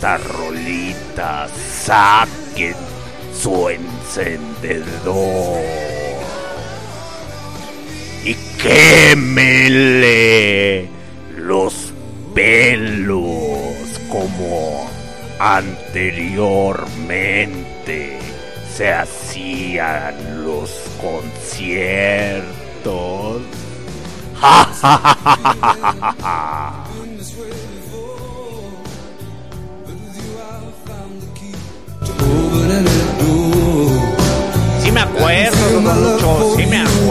Esta rolita saquen su encendedor. Y quémele los pelos como anteriormente se hacían los conciertos.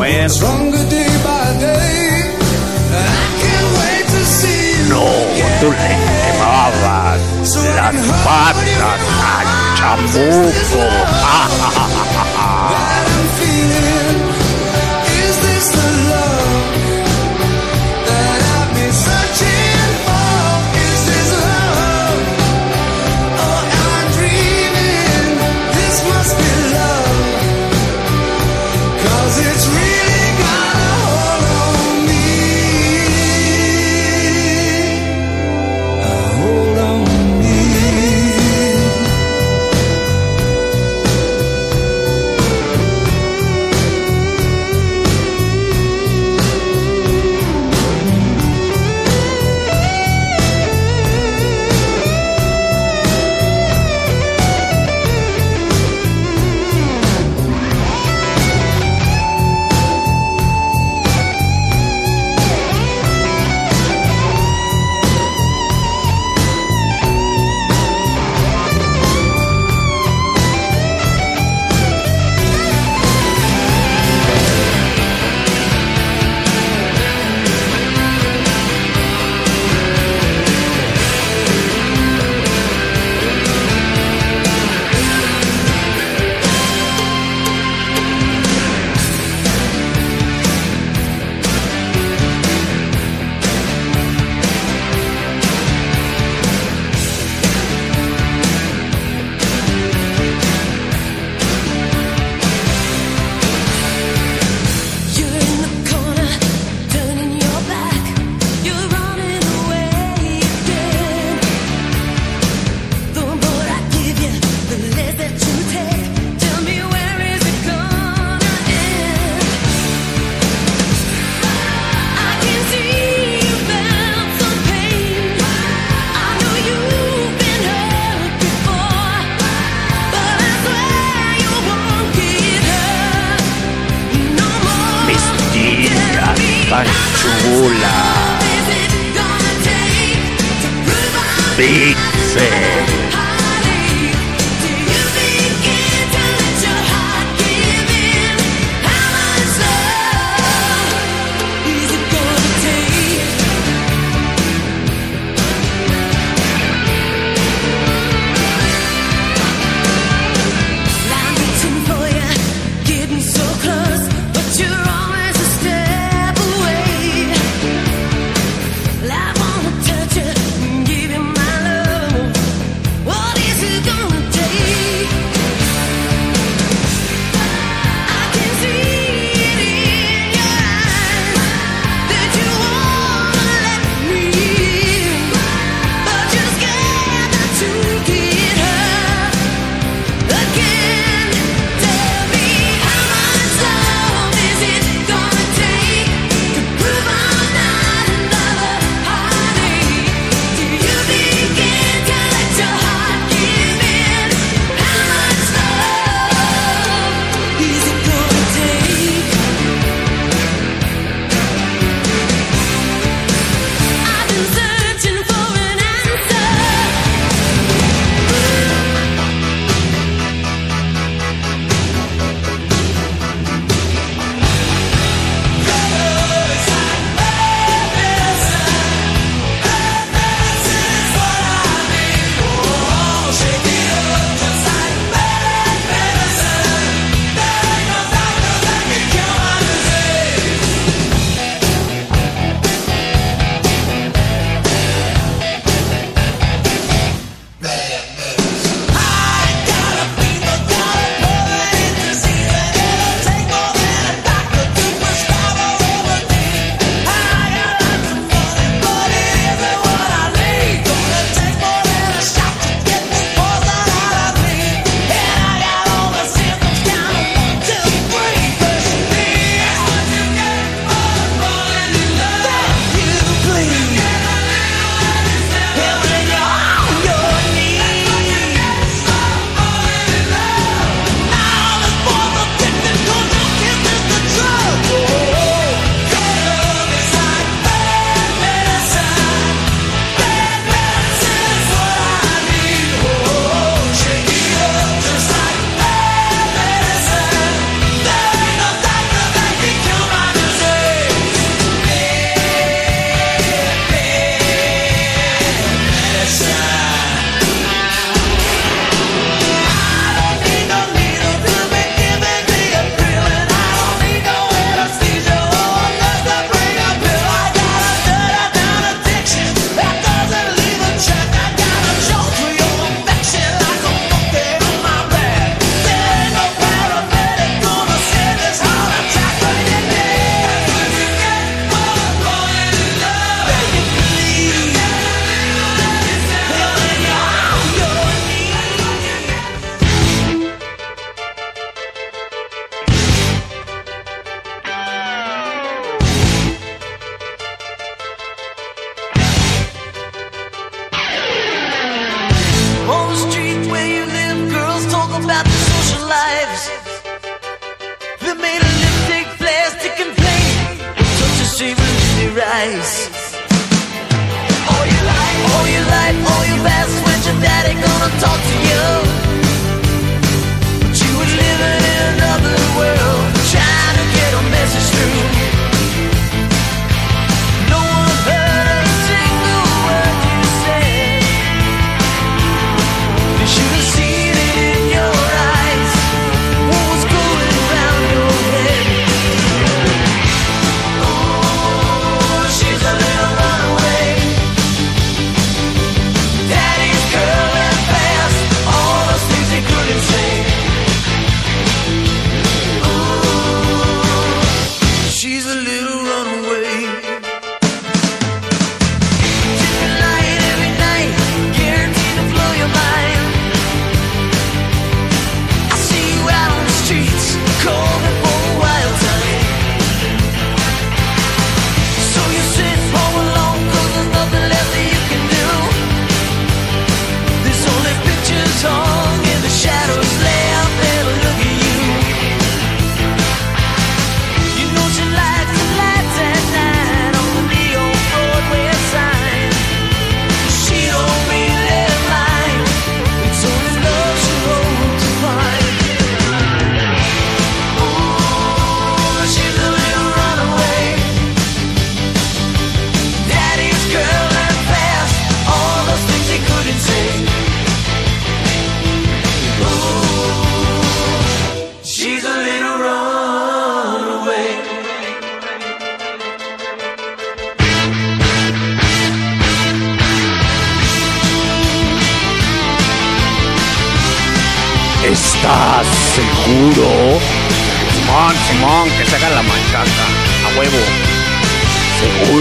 me. Stronger day by day. I can't wait to see you No, tú le quemabas las patas chamuco. rise. All your life, all your life, all your past, when your daddy gonna talk to you? But you were living in another world, trying to get a message through.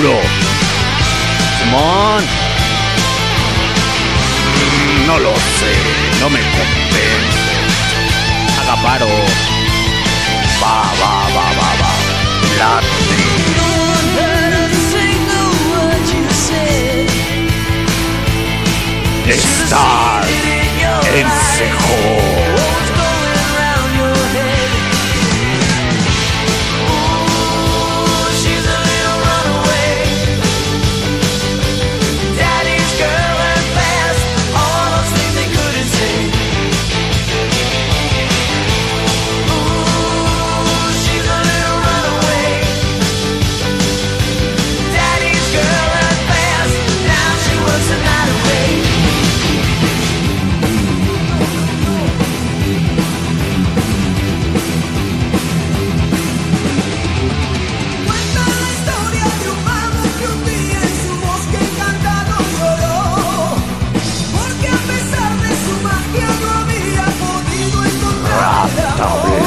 duro. Mm, no lo sé, no me convence. Haga paro. Va, va, va, va, va. Late. Star en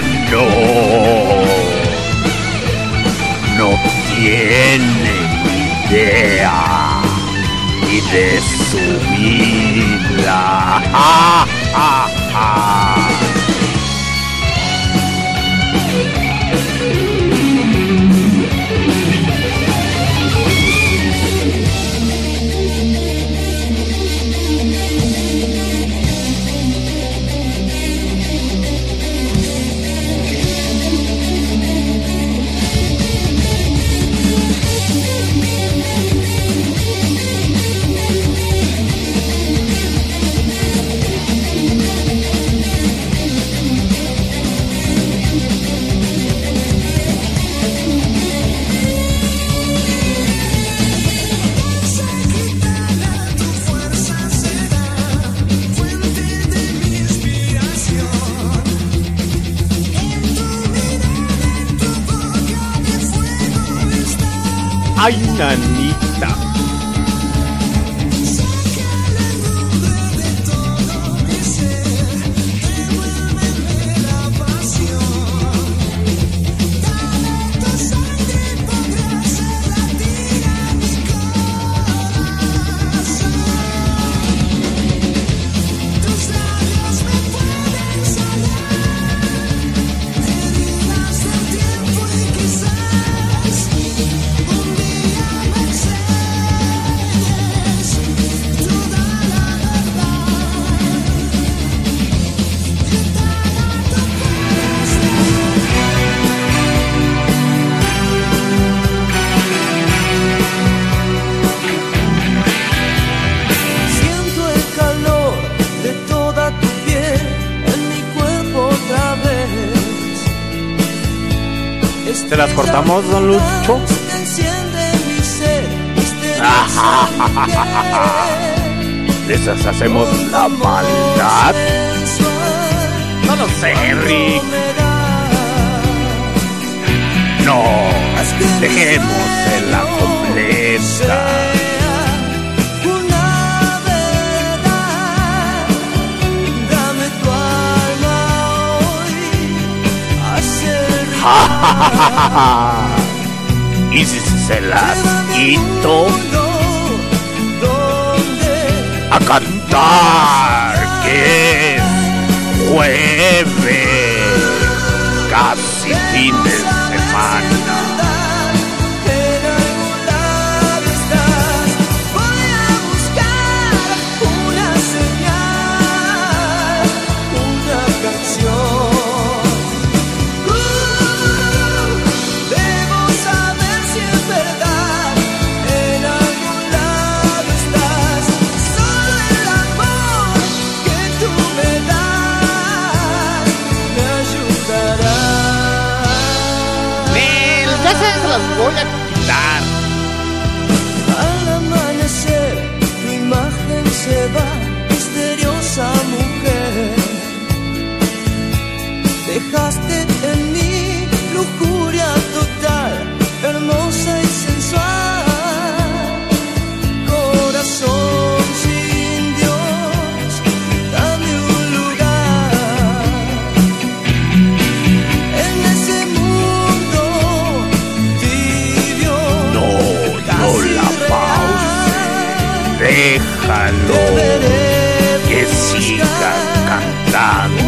No. No tienen idea ni de su vida. アイナにいた。hermoso Lucho. De esas hacemos la maldad. No lo sé, Rick. No, dejemos en la completa. y si se las quito a cantar que es jueves, casi fin de semana. là của anh déjalo que siga cantando.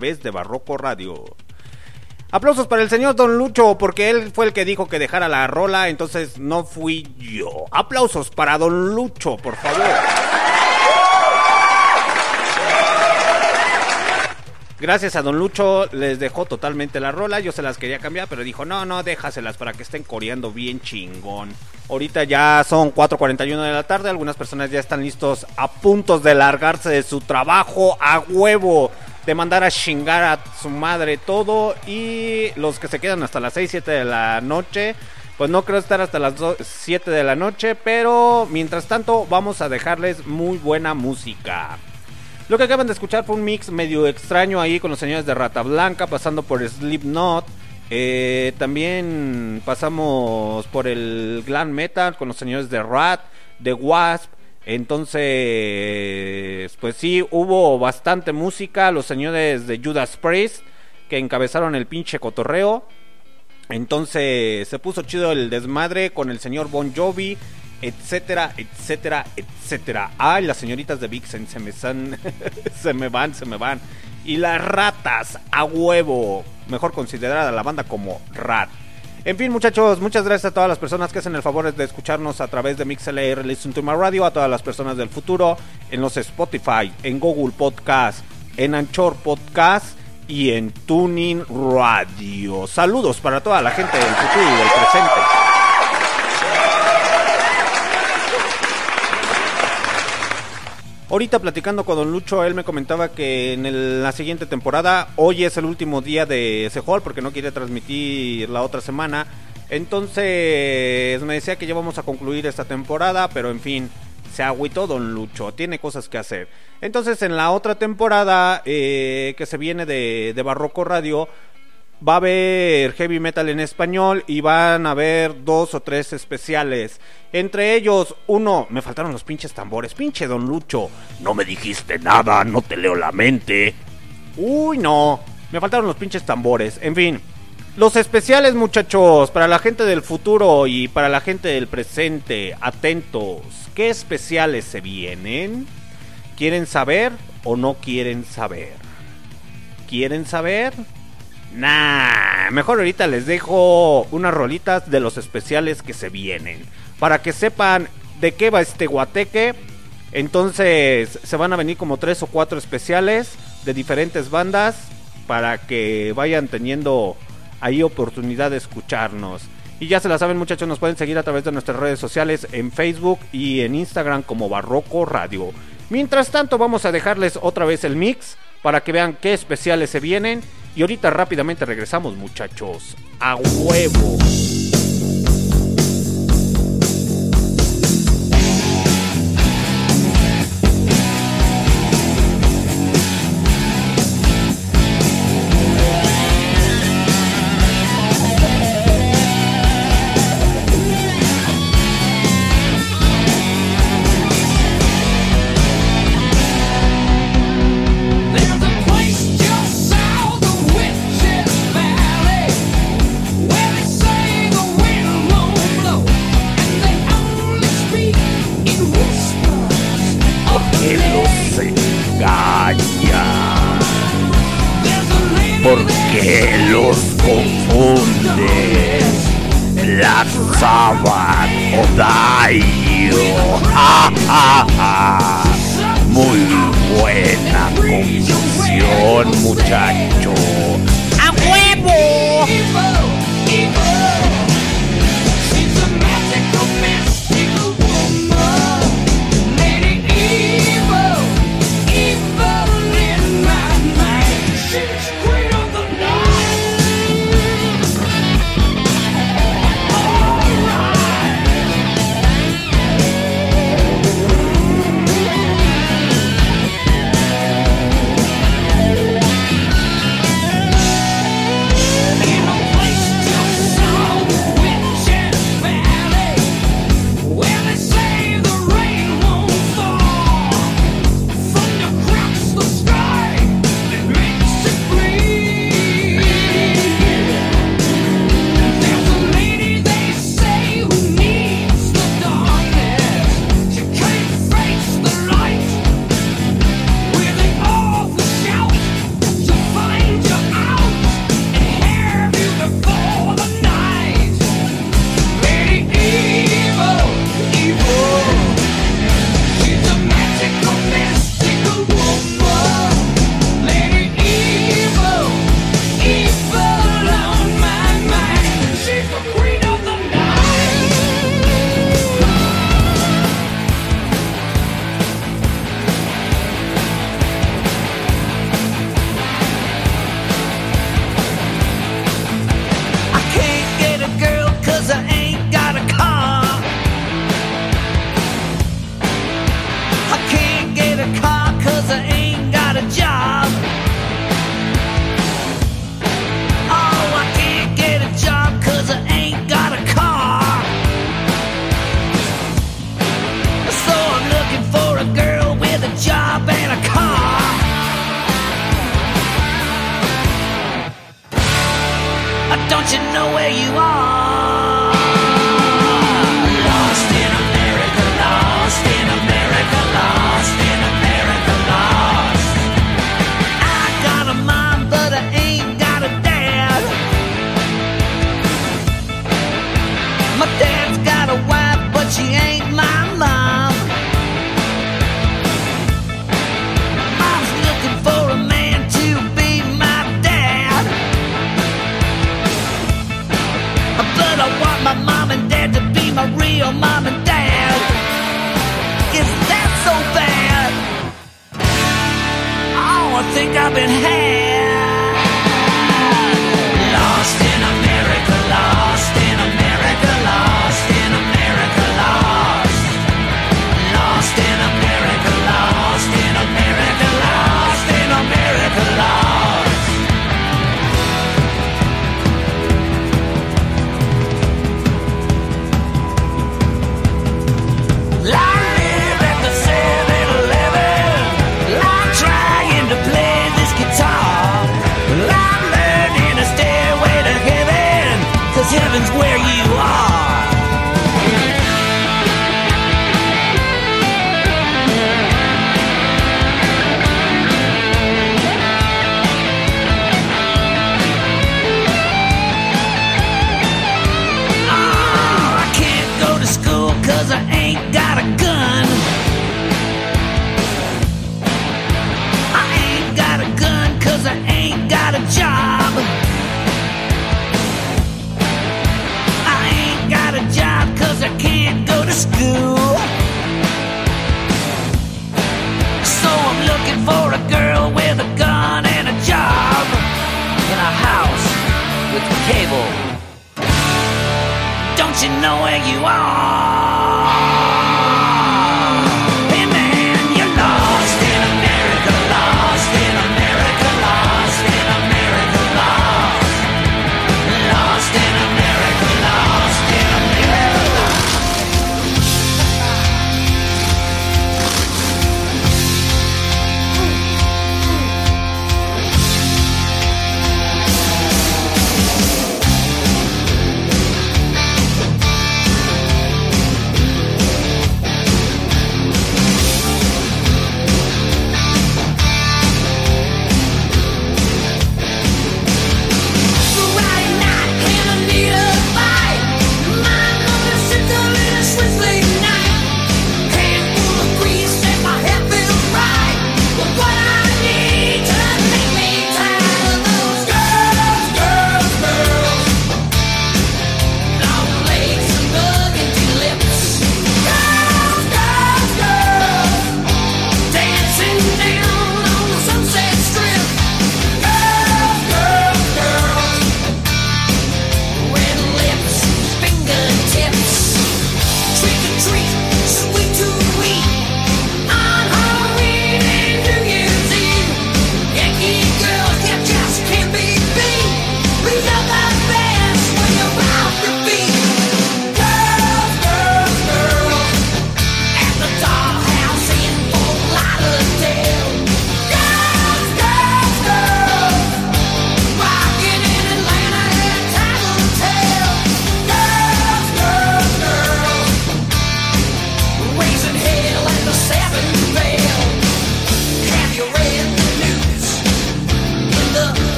Través de Barroco Radio. Aplausos para el señor Don Lucho, porque él fue el que dijo que dejara la rola, entonces no fui yo. Aplausos para Don Lucho, por favor. Gracias a Don Lucho les dejó totalmente la rola, yo se las quería cambiar, pero dijo, no, no, déjaselas para que estén coreando bien chingón. Ahorita ya son 4.41 de la tarde, algunas personas ya están listos a puntos de largarse de su trabajo a huevo, de mandar a chingar a su madre todo y los que se quedan hasta las 6, 7 de la noche. Pues no creo estar hasta las 2 7 de la noche, pero mientras tanto vamos a dejarles muy buena música. Lo que acaban de escuchar fue un mix medio extraño ahí con los señores de Rata Blanca, pasando por Slipknot. Eh, también pasamos por el glam metal con los señores de Rat, de Wasp. Entonces, pues sí, hubo bastante música. Los señores de Judas Priest que encabezaron el pinche cotorreo. Entonces se puso chido el desmadre con el señor Bon Jovi, etcétera, etcétera, etcétera. Ay, las señoritas de Vixen se me están, se me van, se me van. Y las ratas a huevo, mejor considerada la banda como Rat. En fin, muchachos, muchas gracias a todas las personas que hacen el favor de escucharnos a través de MixLR Listen to My Radio, a todas las personas del futuro, en los Spotify, en Google Podcast, en Anchor Podcast y en Tuning Radio. Saludos para toda la gente del futuro y del presente. Ahorita platicando con Don Lucho, él me comentaba que en la siguiente temporada, hoy es el último día de Sehol porque no quiere transmitir la otra semana. Entonces me decía que ya vamos a concluir esta temporada, pero en fin, se agüitó Don Lucho, tiene cosas que hacer. Entonces en la otra temporada eh, que se viene de, de Barroco Radio, va a haber heavy metal en español y van a haber dos o tres especiales. Entre ellos, uno, me faltaron los pinches tambores, pinche Don Lucho. No me dijiste nada, no te leo la mente. Uy, no, me faltaron los pinches tambores. En fin, los especiales muchachos, para la gente del futuro y para la gente del presente, atentos. ¿Qué especiales se vienen? ¿Quieren saber o no quieren saber? ¿Quieren saber? Nah, mejor ahorita les dejo unas rolitas de los especiales que se vienen. Para que sepan de qué va este guateque. Entonces se van a venir como tres o cuatro especiales de diferentes bandas. Para que vayan teniendo ahí oportunidad de escucharnos. Y ya se la saben muchachos, nos pueden seguir a través de nuestras redes sociales en Facebook y en Instagram como Barroco Radio. Mientras tanto vamos a dejarles otra vez el mix para que vean qué especiales se vienen. Y ahorita rápidamente regresamos muchachos. A huevo.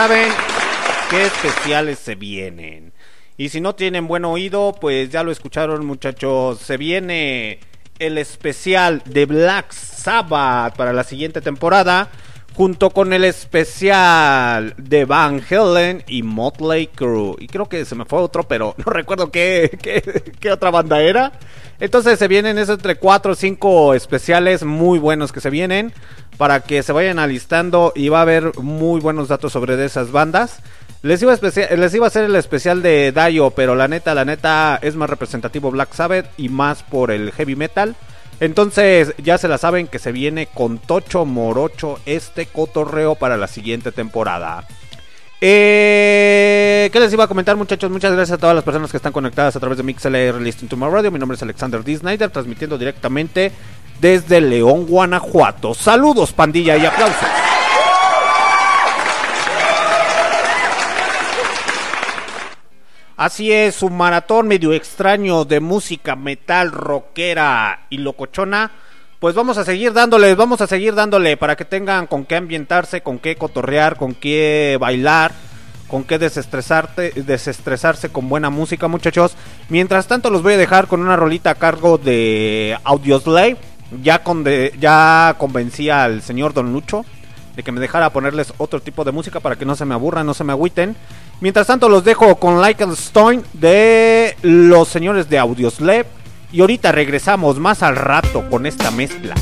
Saben qué especiales se vienen. Y si no tienen buen oído, pues ya lo escucharon, muchachos. Se viene el especial de Black Sabbath para la siguiente temporada. Junto con el especial de Van Halen y Motley Crue. Y creo que se me fue otro, pero no recuerdo qué, qué, qué otra banda era. Entonces se vienen esos entre 4 o 5 especiales muy buenos que se vienen. Para que se vayan alistando y va a haber muy buenos datos sobre de esas bandas. Les iba, a les iba a hacer el especial de Dio, pero la neta, la neta es más representativo Black Sabbath y más por el heavy metal. Entonces ya se la saben que se viene con Tocho Morocho este cotorreo para la siguiente temporada. Eh, ¿Qué les iba a comentar muchachos? Muchas gracias a todas las personas que están conectadas a través de MixLR Listening to My Radio. Mi nombre es Alexander D. Snyder, transmitiendo directamente desde León, Guanajuato. Saludos pandilla y aplausos. Así es, un maratón medio extraño de música metal, rockera y locochona. Pues vamos a seguir dándole, vamos a seguir dándole para que tengan con qué ambientarse, con qué cotorrear, con qué bailar, con qué desestresarte, desestresarse con buena música, muchachos. Mientras tanto los voy a dejar con una rolita a cargo de Audioslave. Ya con ya convencí al señor Don Lucho de que me dejara ponerles otro tipo de música para que no se me aburran, no se me agüiten. Mientras tanto los dejo con Like Stone de los señores de Audioslave. Y ahorita regresamos más al rato con esta mezcla.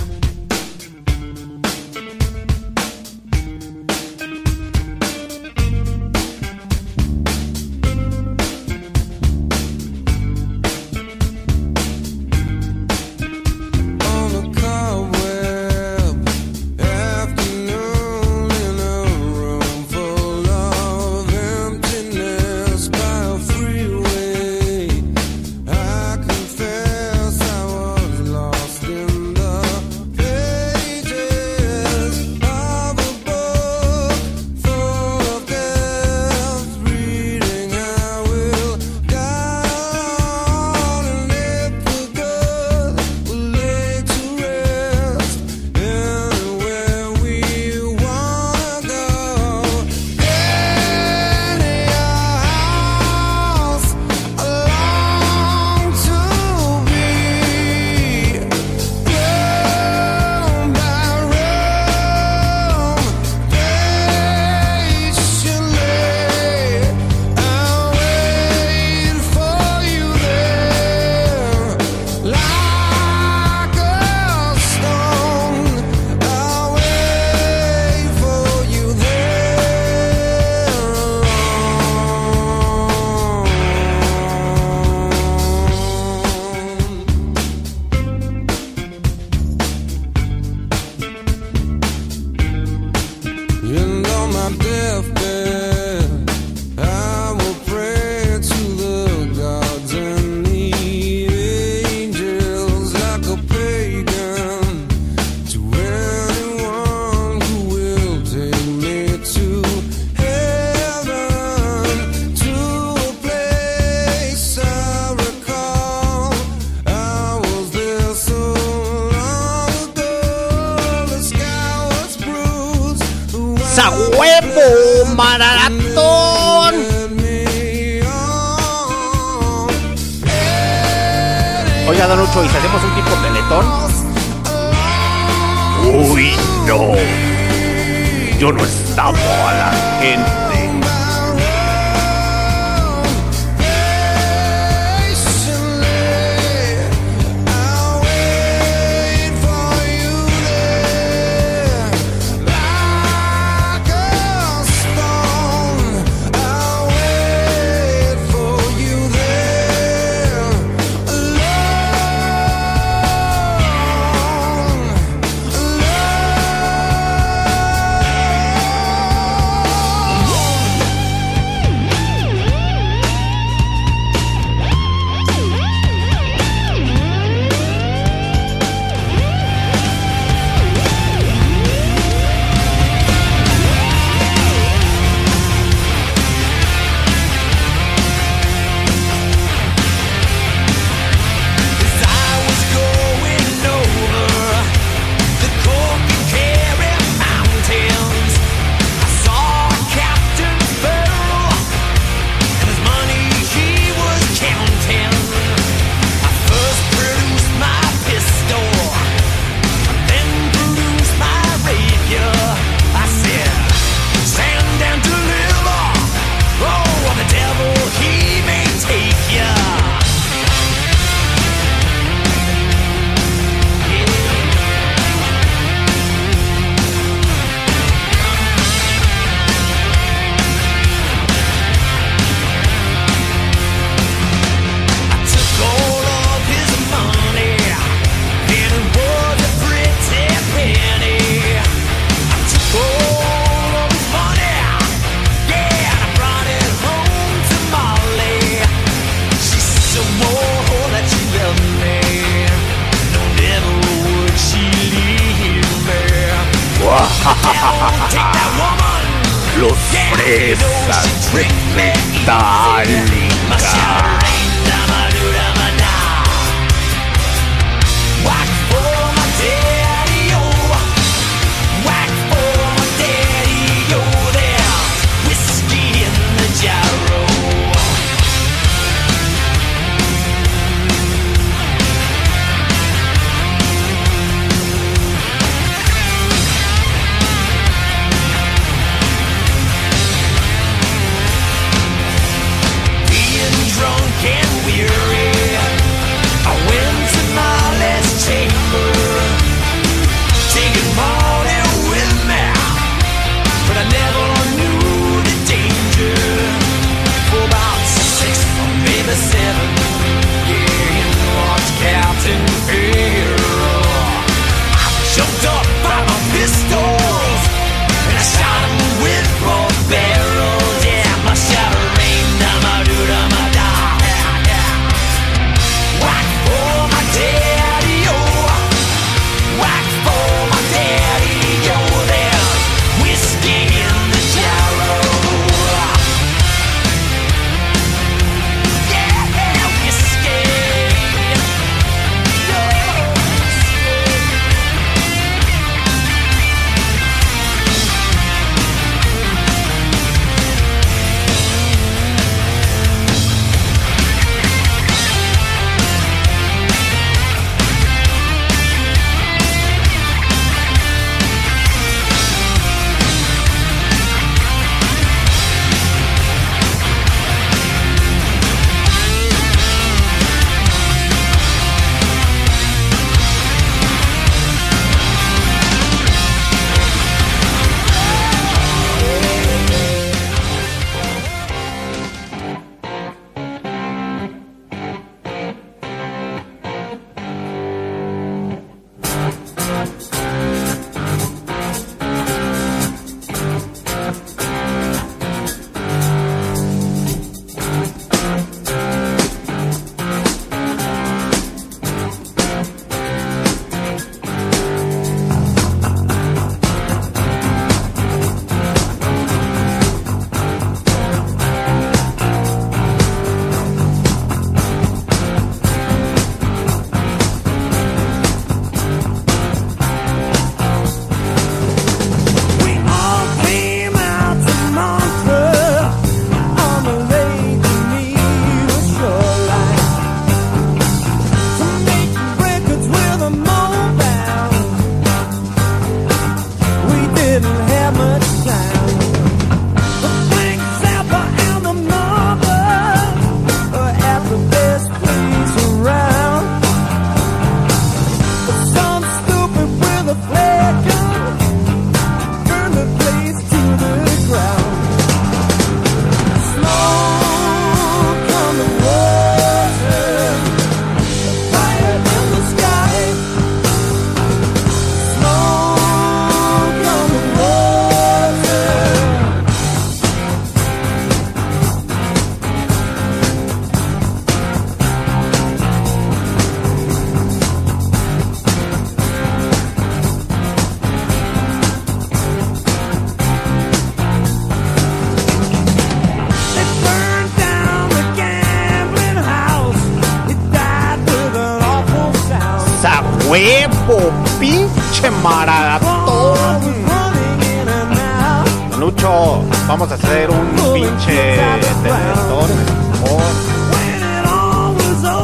Lucho, vamos a hacer un pinche tenedor.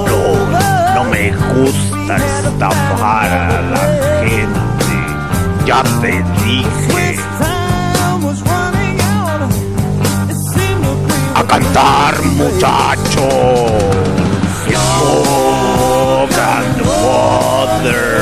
No, no me gusta estafar a la gente. Ya te dije. A cantar, muchachos. Smoke and water.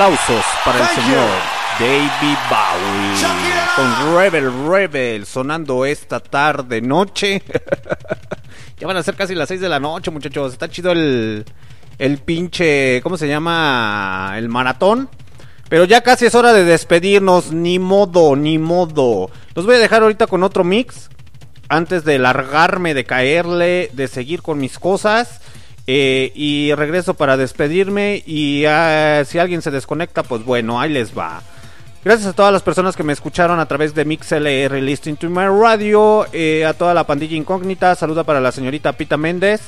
Aplausos para el Thank you. señor David Bowie con Rebel Rebel sonando esta tarde noche. ya van a ser casi las 6 de la noche, muchachos. Está chido el el pinche, ¿cómo se llama? El maratón. Pero ya casi es hora de despedirnos, ni modo, ni modo. Los voy a dejar ahorita con otro mix antes de largarme, de caerle, de seguir con mis cosas. Eh, y regreso para despedirme. Y ah, si alguien se desconecta, pues bueno, ahí les va. Gracias a todas las personas que me escucharon a través de MixLR Listening to My Radio. eh, a toda la pandilla incógnita. Saluda para la señorita Pita Méndez.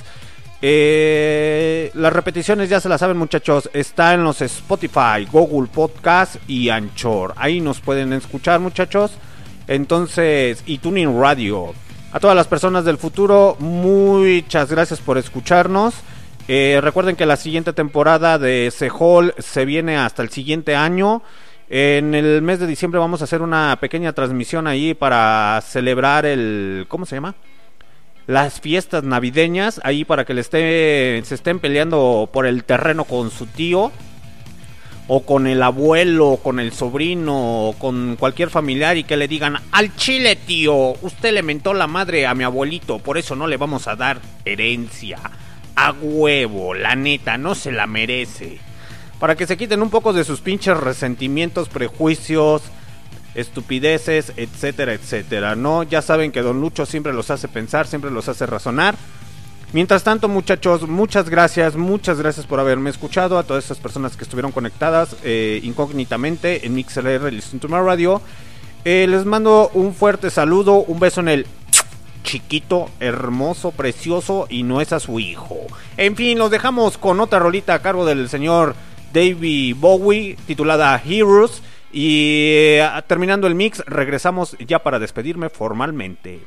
Eh, las repeticiones ya se las saben muchachos, está en los Spotify, Google Podcast y Anchor. Ahí nos pueden escuchar muchachos. Entonces, y Tuning Radio. A todas las personas del futuro, muchas gracias por escucharnos. Eh, recuerden que la siguiente temporada de Sehol se viene hasta el siguiente año. En el mes de diciembre vamos a hacer una pequeña transmisión ahí para celebrar el... ¿Cómo se llama? las fiestas navideñas ahí para que le esté, se estén peleando por el terreno con su tío o con el abuelo, o con el sobrino, o con cualquier familiar y que le digan al chile tío, usted le mentó la madre a mi abuelito, por eso no le vamos a dar herencia. A huevo, la neta, no se la merece. Para que se quiten un poco de sus pinches resentimientos, prejuicios, estupideces, etcétera, etcétera, ¿no? Ya saben que Don Lucho siempre los hace pensar, siempre los hace razonar. Mientras tanto, muchachos, muchas gracias, muchas gracias por haberme escuchado, a todas esas personas que estuvieron conectadas eh, incógnitamente en MixLR Listen to My Radio. Eh, les mando un fuerte saludo, un beso en el chiquito, hermoso, precioso y no es a su hijo. En fin, los dejamos con otra rolita a cargo del señor David Bowie titulada Heroes. Y eh, terminando el mix, regresamos ya para despedirme formalmente.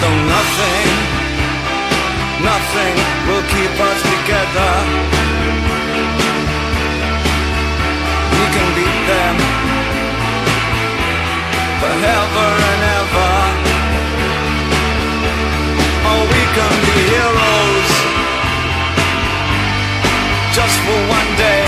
Though nothing, nothing will keep us together. We can beat them forever and ever. Oh, we can be heroes just for one day.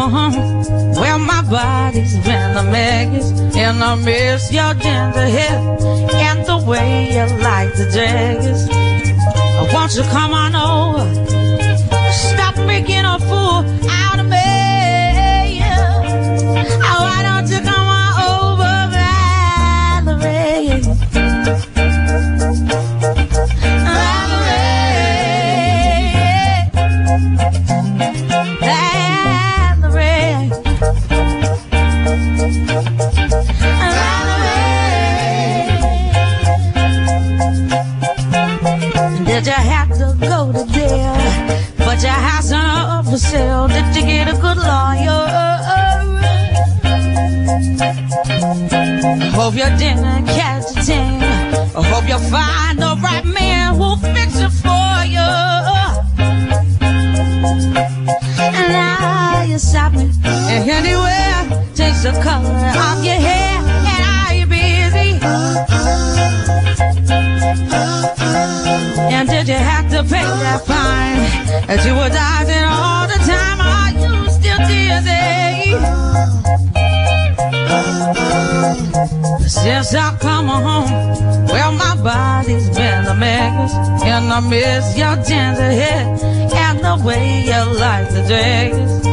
Well, my body's been a mess And I miss your ginger hip And the way you like to dress. Won't you come on miss your tender hit and the way you like the dress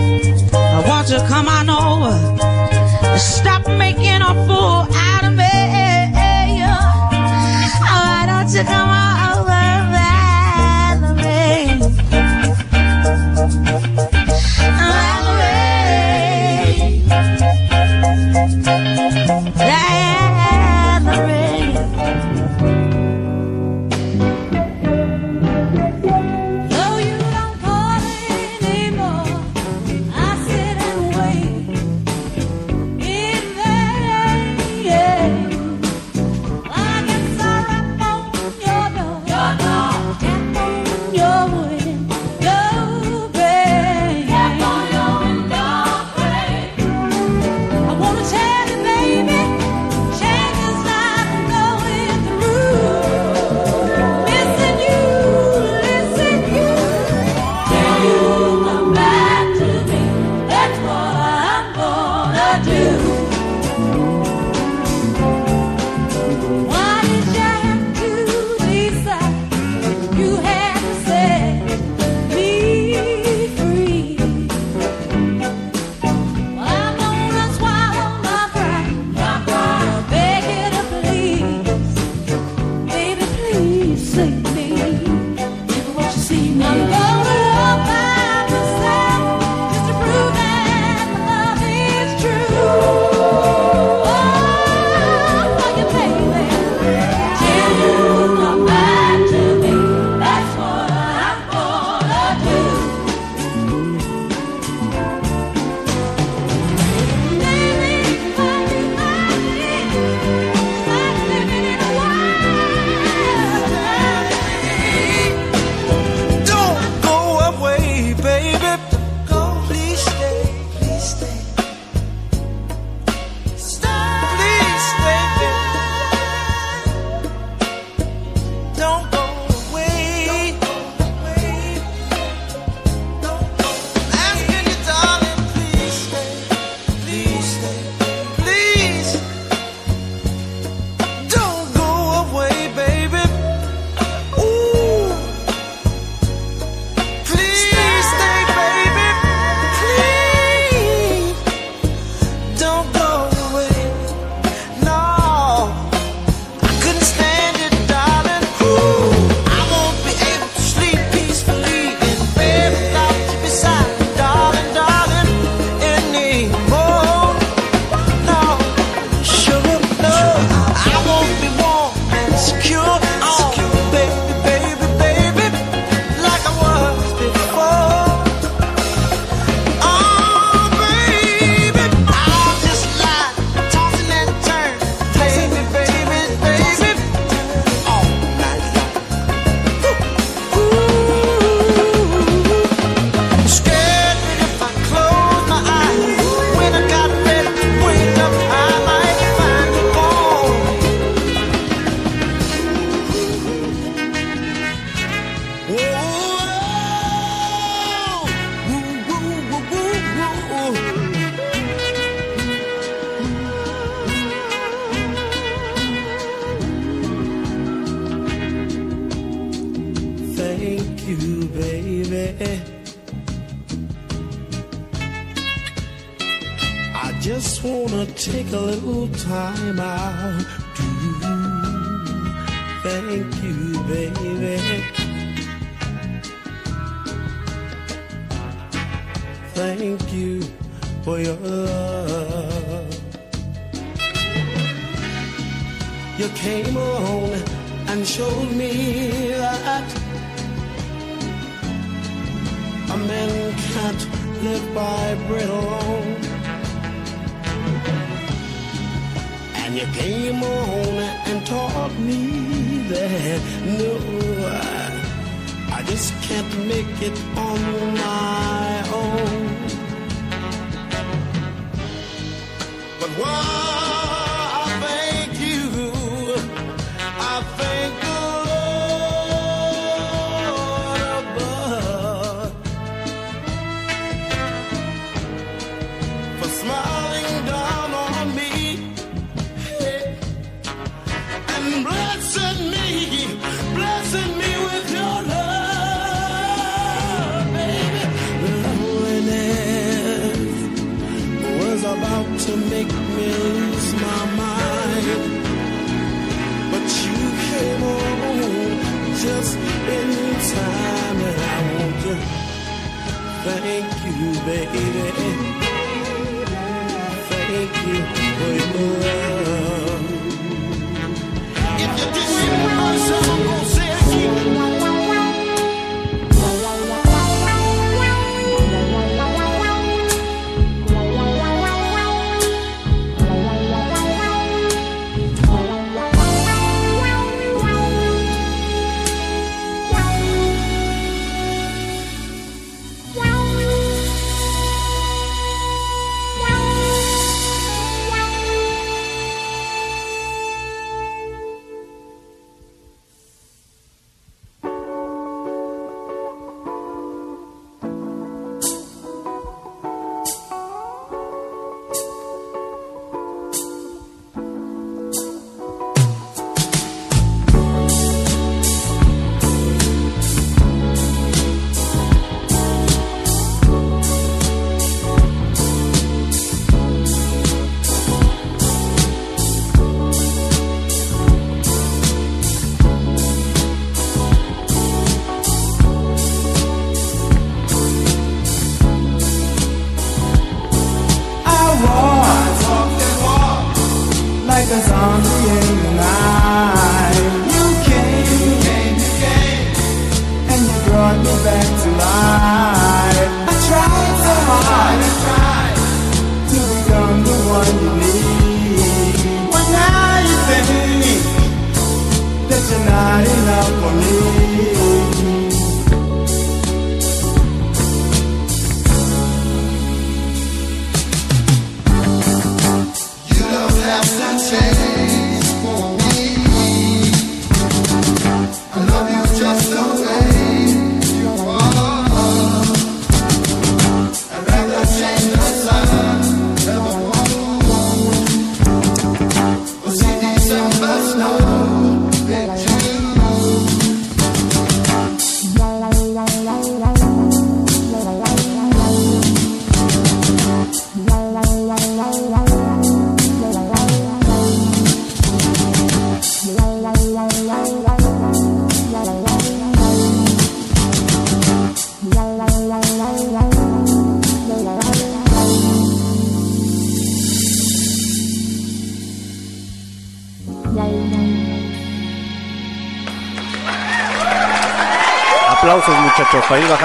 I want you to come on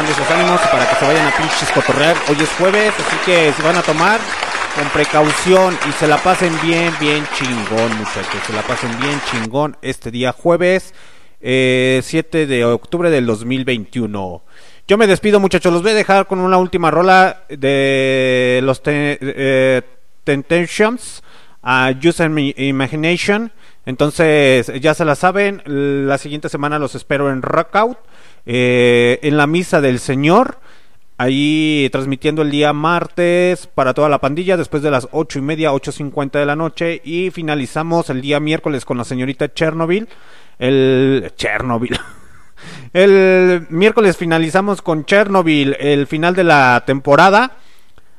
bajando esos ánimos para que se vayan a pinches cotorrear. Hoy es jueves, así que se van a tomar con precaución y se la pasen bien, bien chingón muchachos. Se la pasen bien chingón este día jueves eh, 7 de octubre del 2021. Yo me despido muchachos, los voy a dejar con una última rola de los te- eh, Temptations a Use My Imagination. Entonces, ya se la saben, la siguiente semana los espero en Rockout, eh, en la misa del Señor, ahí transmitiendo el día martes para toda la pandilla, después de las ocho y media, ocho cincuenta de la noche, y finalizamos el día miércoles con la señorita Chernobyl, el Chernobyl. El miércoles finalizamos con Chernobyl, el final de la temporada.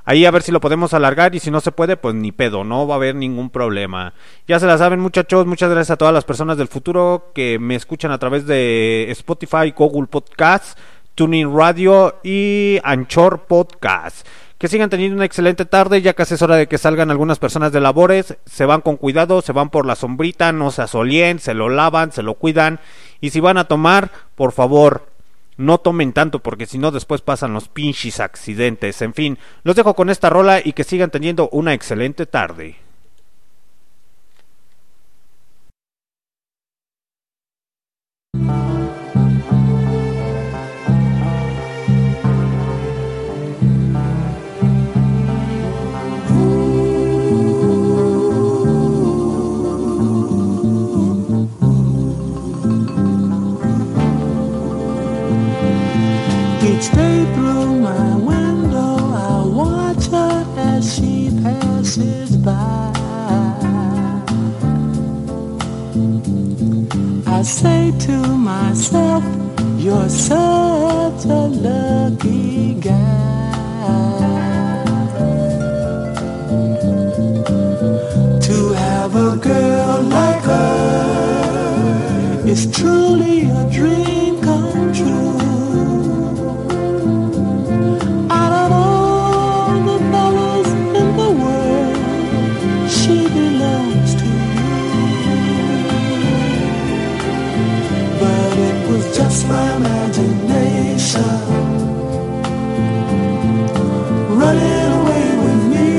Ahí a ver si lo podemos alargar y si no se puede, pues ni pedo, no va a haber ningún problema. Ya se la saben muchachos, muchas gracias a todas las personas del futuro que me escuchan a través de Spotify, Google Podcast, Tuning Radio y Anchor Podcast. Que sigan teniendo una excelente tarde, ya casi es hora de que salgan algunas personas de labores, se van con cuidado, se van por la sombrita, no se asolien, se lo lavan, se lo cuidan y si van a tomar, por favor, no tomen tanto porque si no después pasan los pinches accidentes. En fin, los dejo con esta rola y que sigan teniendo una excelente tarde. Day through my window, I watch her as she passes by. I say to myself, you're such a lucky guy. To have a girl like her is truly a dream come just my imagination running away with me.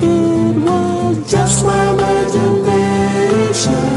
It was just my imagination